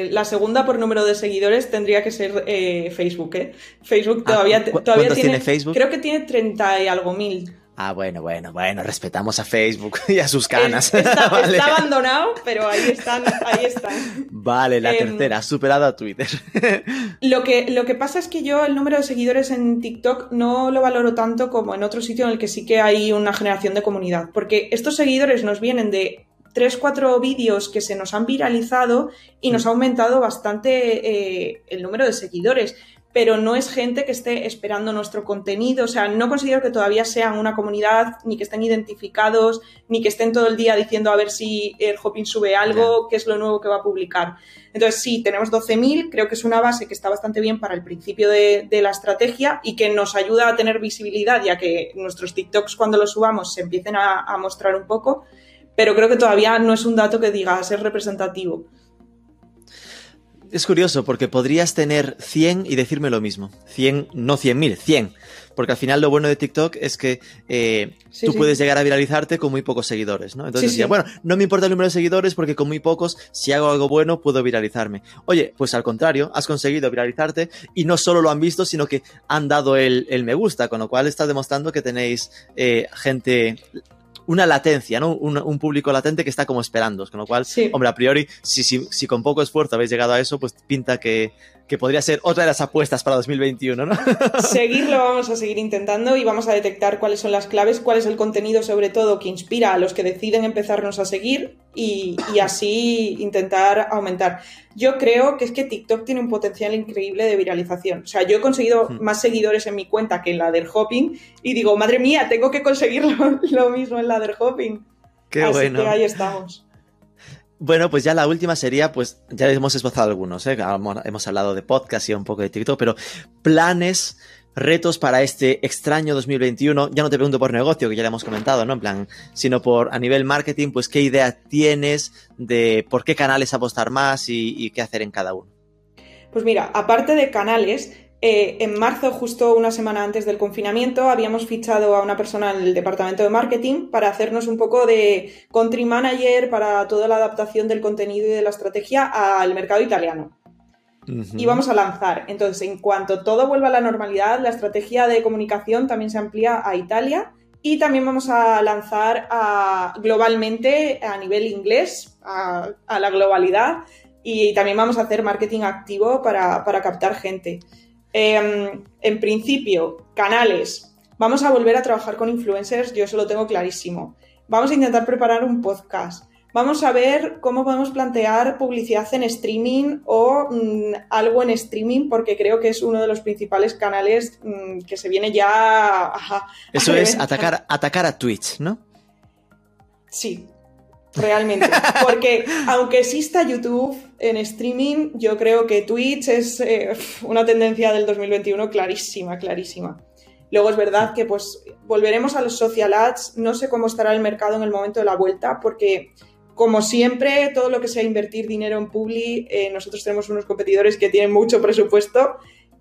eh, la segunda por número de seguidores tendría que ser eh, Facebook, ¿eh? Facebook todavía, ah, todavía tiene, tiene, Facebook? Creo que tiene 30 y algo mil. Ah, bueno, bueno, bueno, respetamos a Facebook y a sus canas. Está, vale. está abandonado, pero ahí están, ahí están. Vale, la eh, tercera, superado a Twitter. lo, que, lo que pasa es que yo el número de seguidores en TikTok no lo valoro tanto como en otro sitio en el que sí que hay una generación de comunidad, porque estos seguidores nos vienen de tres, cuatro vídeos que se nos han viralizado y nos ha aumentado bastante eh, el número de seguidores pero no es gente que esté esperando nuestro contenido. O sea, no considero que todavía sean una comunidad, ni que estén identificados, ni que estén todo el día diciendo a ver si el Hopin sube algo, qué es lo nuevo que va a publicar. Entonces, sí, tenemos 12.000, creo que es una base que está bastante bien para el principio de, la estrategia y que nos ayuda a tener visibilidad, ya que nuestros TikToks cuando los subamos se empiecen a, a mostrar un poco, pero creo que todavía no es un dato que diga ser representativo es curioso porque podrías tener 100 y decirme lo mismo. 100, no 100.000, 100. Porque al final lo bueno de TikTok es que eh, tú puedes llegar a viralizarte con muy pocos seguidores, ¿no? Entonces decía, bueno, no me importa el número de seguidores porque con muy pocos, si hago algo bueno, puedo viralizarme. Oye, pues al contrario, has conseguido viralizarte y no solo lo han visto, sino que han dado el, me gusta, con lo cual estás demostrando que tenéis eh, gente una latencia, ¿no? Un, público latente que está como esperando. Con lo cual, hombre, a priori, si, si, si, con poco esfuerzo habéis llegado a eso, pues pinta que, que podría ser otra de las apuestas para 2021, ¿no? Seguirlo vamos a seguir intentando y vamos a detectar cuáles son las claves, cuál es el contenido sobre todo que inspira a los que deciden empezarnos a seguir y, así intentar aumentar. Yo creo que es que TikTok tiene un potencial increíble de viralización. O sea, yo he conseguido hmm. más seguidores en mi cuenta que en la del Hopping y digo, madre mía, tengo que conseguir lo, mismo en la del Hopping. Qué así bueno. Que ahí estamos. Bueno, pues ya la última sería, pues ya hemos esbozado algunos, ¿eh? hemos hablado de podcast y un poco de TikTok, pero planes, retos para este extraño 2021. Ya no te pregunto por negocio, que ya le hemos comentado, ¿no? En plan, sino por a nivel marketing, pues qué idea tienes de por qué canales apostar más y qué hacer en cada uno. Pues mira, aparte de canales, eh, en marzo, justo una semana antes del confinamiento, habíamos fichado a una persona en el departamento de marketing para hacernos un poco de country manager para toda la adaptación del contenido y de la estrategia al mercado italiano. Y vamos a lanzar. Entonces, en cuanto todo vuelva a la normalidad, la estrategia de comunicación también se amplía a Italia y también vamos a lanzar globalmente a nivel inglés, a, la globalidad, y también vamos a hacer marketing activo para captar gente. Em, en principio, canales. Vamos a volver a trabajar con influencers, yo eso lo tengo clarísimo. Vamos a intentar preparar un podcast. Vamos a ver cómo podemos plantear publicidad en streaming o mm, algo en streaming, porque creo que es uno de los principales canales mm, que se viene ya. Eso es atacar, atacar a Twitch, ¿no? Sí, realmente. Porque aunque exista YouTube en streaming, yo creo que Twitch es eh, una tendencia del 2021 clarísima, clarísima. Luego es verdad que pues volveremos a los social ads, no sé cómo estará el mercado en el momento de la vuelta, porque como siempre, todo lo que sea invertir dinero en Publi, eh, nosotros tenemos unos competidores que tienen mucho presupuesto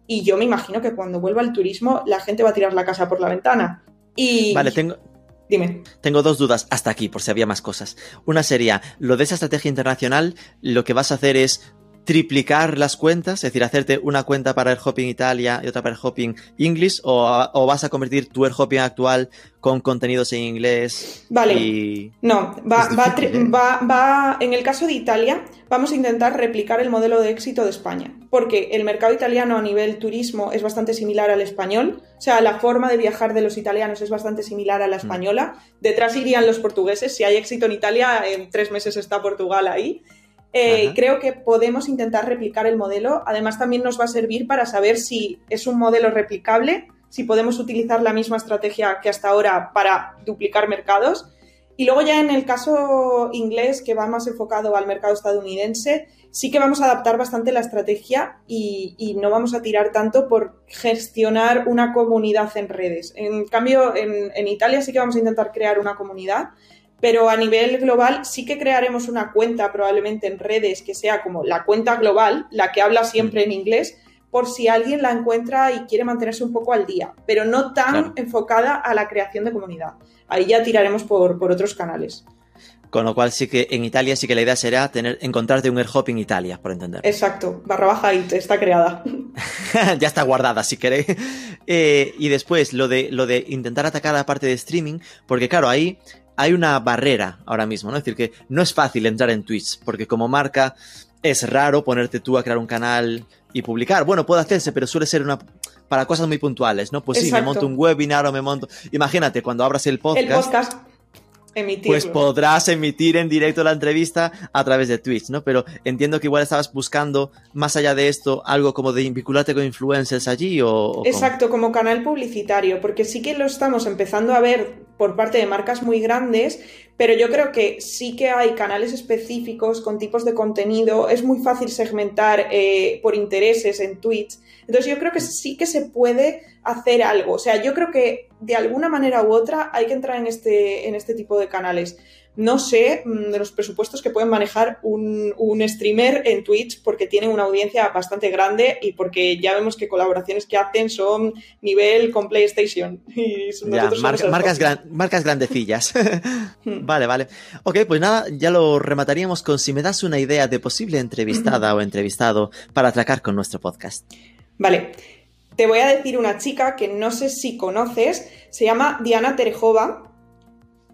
y yo me imagino que cuando vuelva el turismo la gente va a tirar la casa por la ventana. Y... Vale, tengo, Dime. Tengo dos dudas hasta aquí, por si había más cosas. Una sería, lo de esa estrategia internacional, lo que vas a hacer es triplicar las cuentas, es decir, hacerte una cuenta para el Hopping Italia y otra para el Hopping English, o, vas a convertir tu el Hopping actual con contenidos en inglés. Vale. No, va, va, ¿eh? va, va, en el caso de Italia, vamos a intentar replicar el modelo de éxito de España, porque el mercado italiano a nivel turismo es bastante similar al español, o sea, la forma de viajar de los italianos es bastante similar a la mm. española. Detrás irían los portugueses, si hay éxito en Italia, en tres meses está Portugal ahí. Eh, creo que podemos intentar replicar el modelo. Además, también nos va a servir para saber si es un modelo replicable, si podemos utilizar la misma estrategia que hasta ahora para duplicar mercados. Y luego ya en el caso inglés, que va más enfocado al mercado estadounidense, sí que vamos a adaptar bastante la estrategia y, no vamos a tirar tanto por gestionar una comunidad en redes. En cambio, en Italia sí que vamos a intentar crear una comunidad pero a nivel global sí que crearemos una cuenta probablemente en redes que sea como la cuenta global, la que habla siempre en inglés, por si alguien la encuentra y quiere mantenerse un poco al día, pero no tan enfocada a la creación de comunidad. Ahí ya tiraremos por, por otros canales Con lo cual sí que en Italia sí que la idea será tener, encontrarte un AirHop en Italia, por entender. Exacto, barra baja IT está creada. ya está guardada, si queréis. Eh, y después, lo de, lo de intentar atacar la parte de streaming, porque claro, ahí hay una barrera ahora mismo, ¿no? Es decir, que no es fácil entrar en Twitch, porque como marca es raro ponerte tú a crear un canal y publicar. Bueno, puede hacerse, pero suele ser una para cosas muy puntuales, ¿no? Pues sí, me monto un webinar o me monto. Imagínate, cuando abras el podcast. El podcast. Emitirlo. Pues podrás emitir en directo la entrevista a través de Twitch, ¿no? Pero entiendo que igual estabas buscando, más allá de esto, algo como de vincularte con influencers allí o... Exacto, como canal publicitario, porque sí que lo estamos empezando a ver por parte de marcas muy grandes, pero yo creo que sí que hay canales específicos con tipos de contenido, es muy fácil segmentar eh, por intereses en Twitch, entonces yo creo que sí que se puede hacer algo, o sea, yo creo que de alguna manera u otra hay que entrar en este, en este tipo de canales. No sé mm, de los presupuestos que pueden manejar un, streamer en Twitch porque tienen una audiencia bastante grande y porque ya vemos que colaboraciones que hacen son nivel con PlayStation. Y ya, marcas, marcas grandecillas. Hmm. vale, vale. Ok, pues nada, ya lo remataríamos con si me das una idea de posible entrevistada o entrevistado para atracar con nuestro podcast. Vale. Te voy a decir una chica que no sé si conoces, se llama Diana Terejova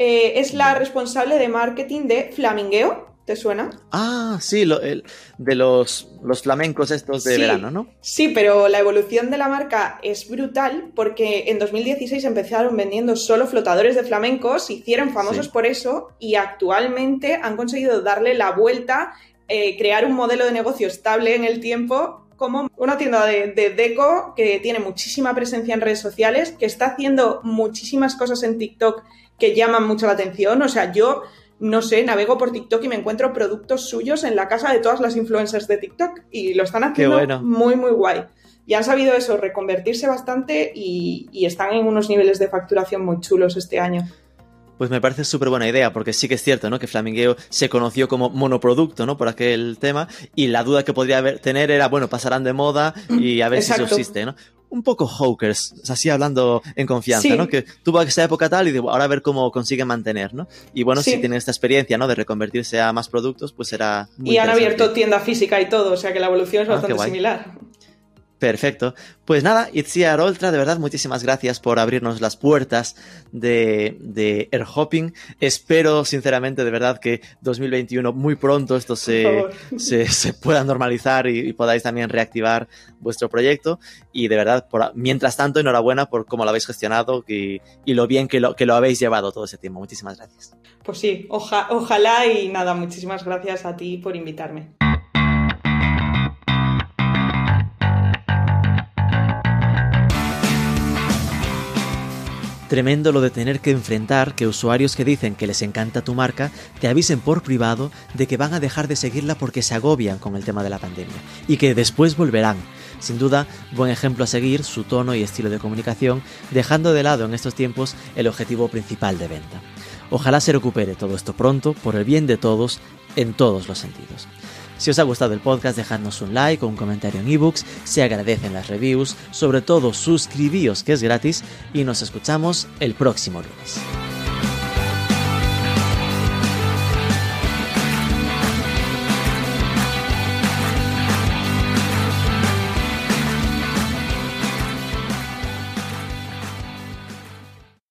eh, es la responsable de marketing de Flamingueo. ¿Te suena? Ah, sí, de los, los, flamencos estos de verano, ¿no? Sí, pero la evolución de la marca es brutal porque en 2016 empezaron vendiendo solo flotadores de flamencos, se hicieron famosos por eso y actualmente han conseguido darle la vuelta, eh, crear un modelo de negocio estable en el tiempo como una tienda de, de, deco que tiene muchísima presencia en redes sociales, que está haciendo muchísimas cosas en TikTok que llaman mucho la atención. O sea, yo no sé, navego por TikTok y me encuentro productos suyos en la casa de todas las influencers de TikTok y lo están haciendo muy, muy guay. Y han sabido eso, reconvertirse bastante y, están en unos niveles de facturación muy chulos este año. Pues me parece súper buena idea, porque sí que es cierto, ¿no? Que Flamingueo se conoció como monoproducto, ¿no? Por aquel tema, y la duda que podría haber, tener era, bueno, pasarán de moda y a ver si subsiste, ¿no? Un poco hawkers, así hablando en confianza, ¿no? Que tuvo esa época tal y ahora a ver cómo consigue mantener, ¿no? Y bueno, si tienen esta experiencia, ¿no? De reconvertirse a más productos, pues será muy Y han abierto tienda física y todo, o sea que la evolución es ah, bastante similar. Perfecto. Pues nada, Itziar Oltra, de verdad, muchísimas gracias por abrirnos las puertas de, de Airhopping. Espero, sinceramente, de verdad, que 2021 muy pronto esto se, se, pueda normalizar y, podáis también reactivar vuestro proyecto. Y de verdad, por, mientras tanto, enhorabuena por cómo lo habéis gestionado y, y, lo bien que lo, que lo habéis llevado todo ese tiempo. Muchísimas gracias. Pues sí, ojalá y nada, muchísimas gracias a ti por invitarme. Tremendo lo de tener que enfrentar que usuarios que dicen que les encanta tu marca te avisen por privado de que van a dejar de seguirla porque se agobian con el tema de la pandemia y que después volverán. Sin duda, buen ejemplo a seguir su tono y estilo de comunicación, dejando de lado en estos tiempos el objetivo principal de venta. Ojalá se recupere todo esto pronto por el bien de todos en todos los sentidos. Si os ha gustado el podcast, dejadnos un like o un comentario en ebooks, se agradecen las reviews, sobre todo suscribíos que es gratis y nos escuchamos el próximo lunes.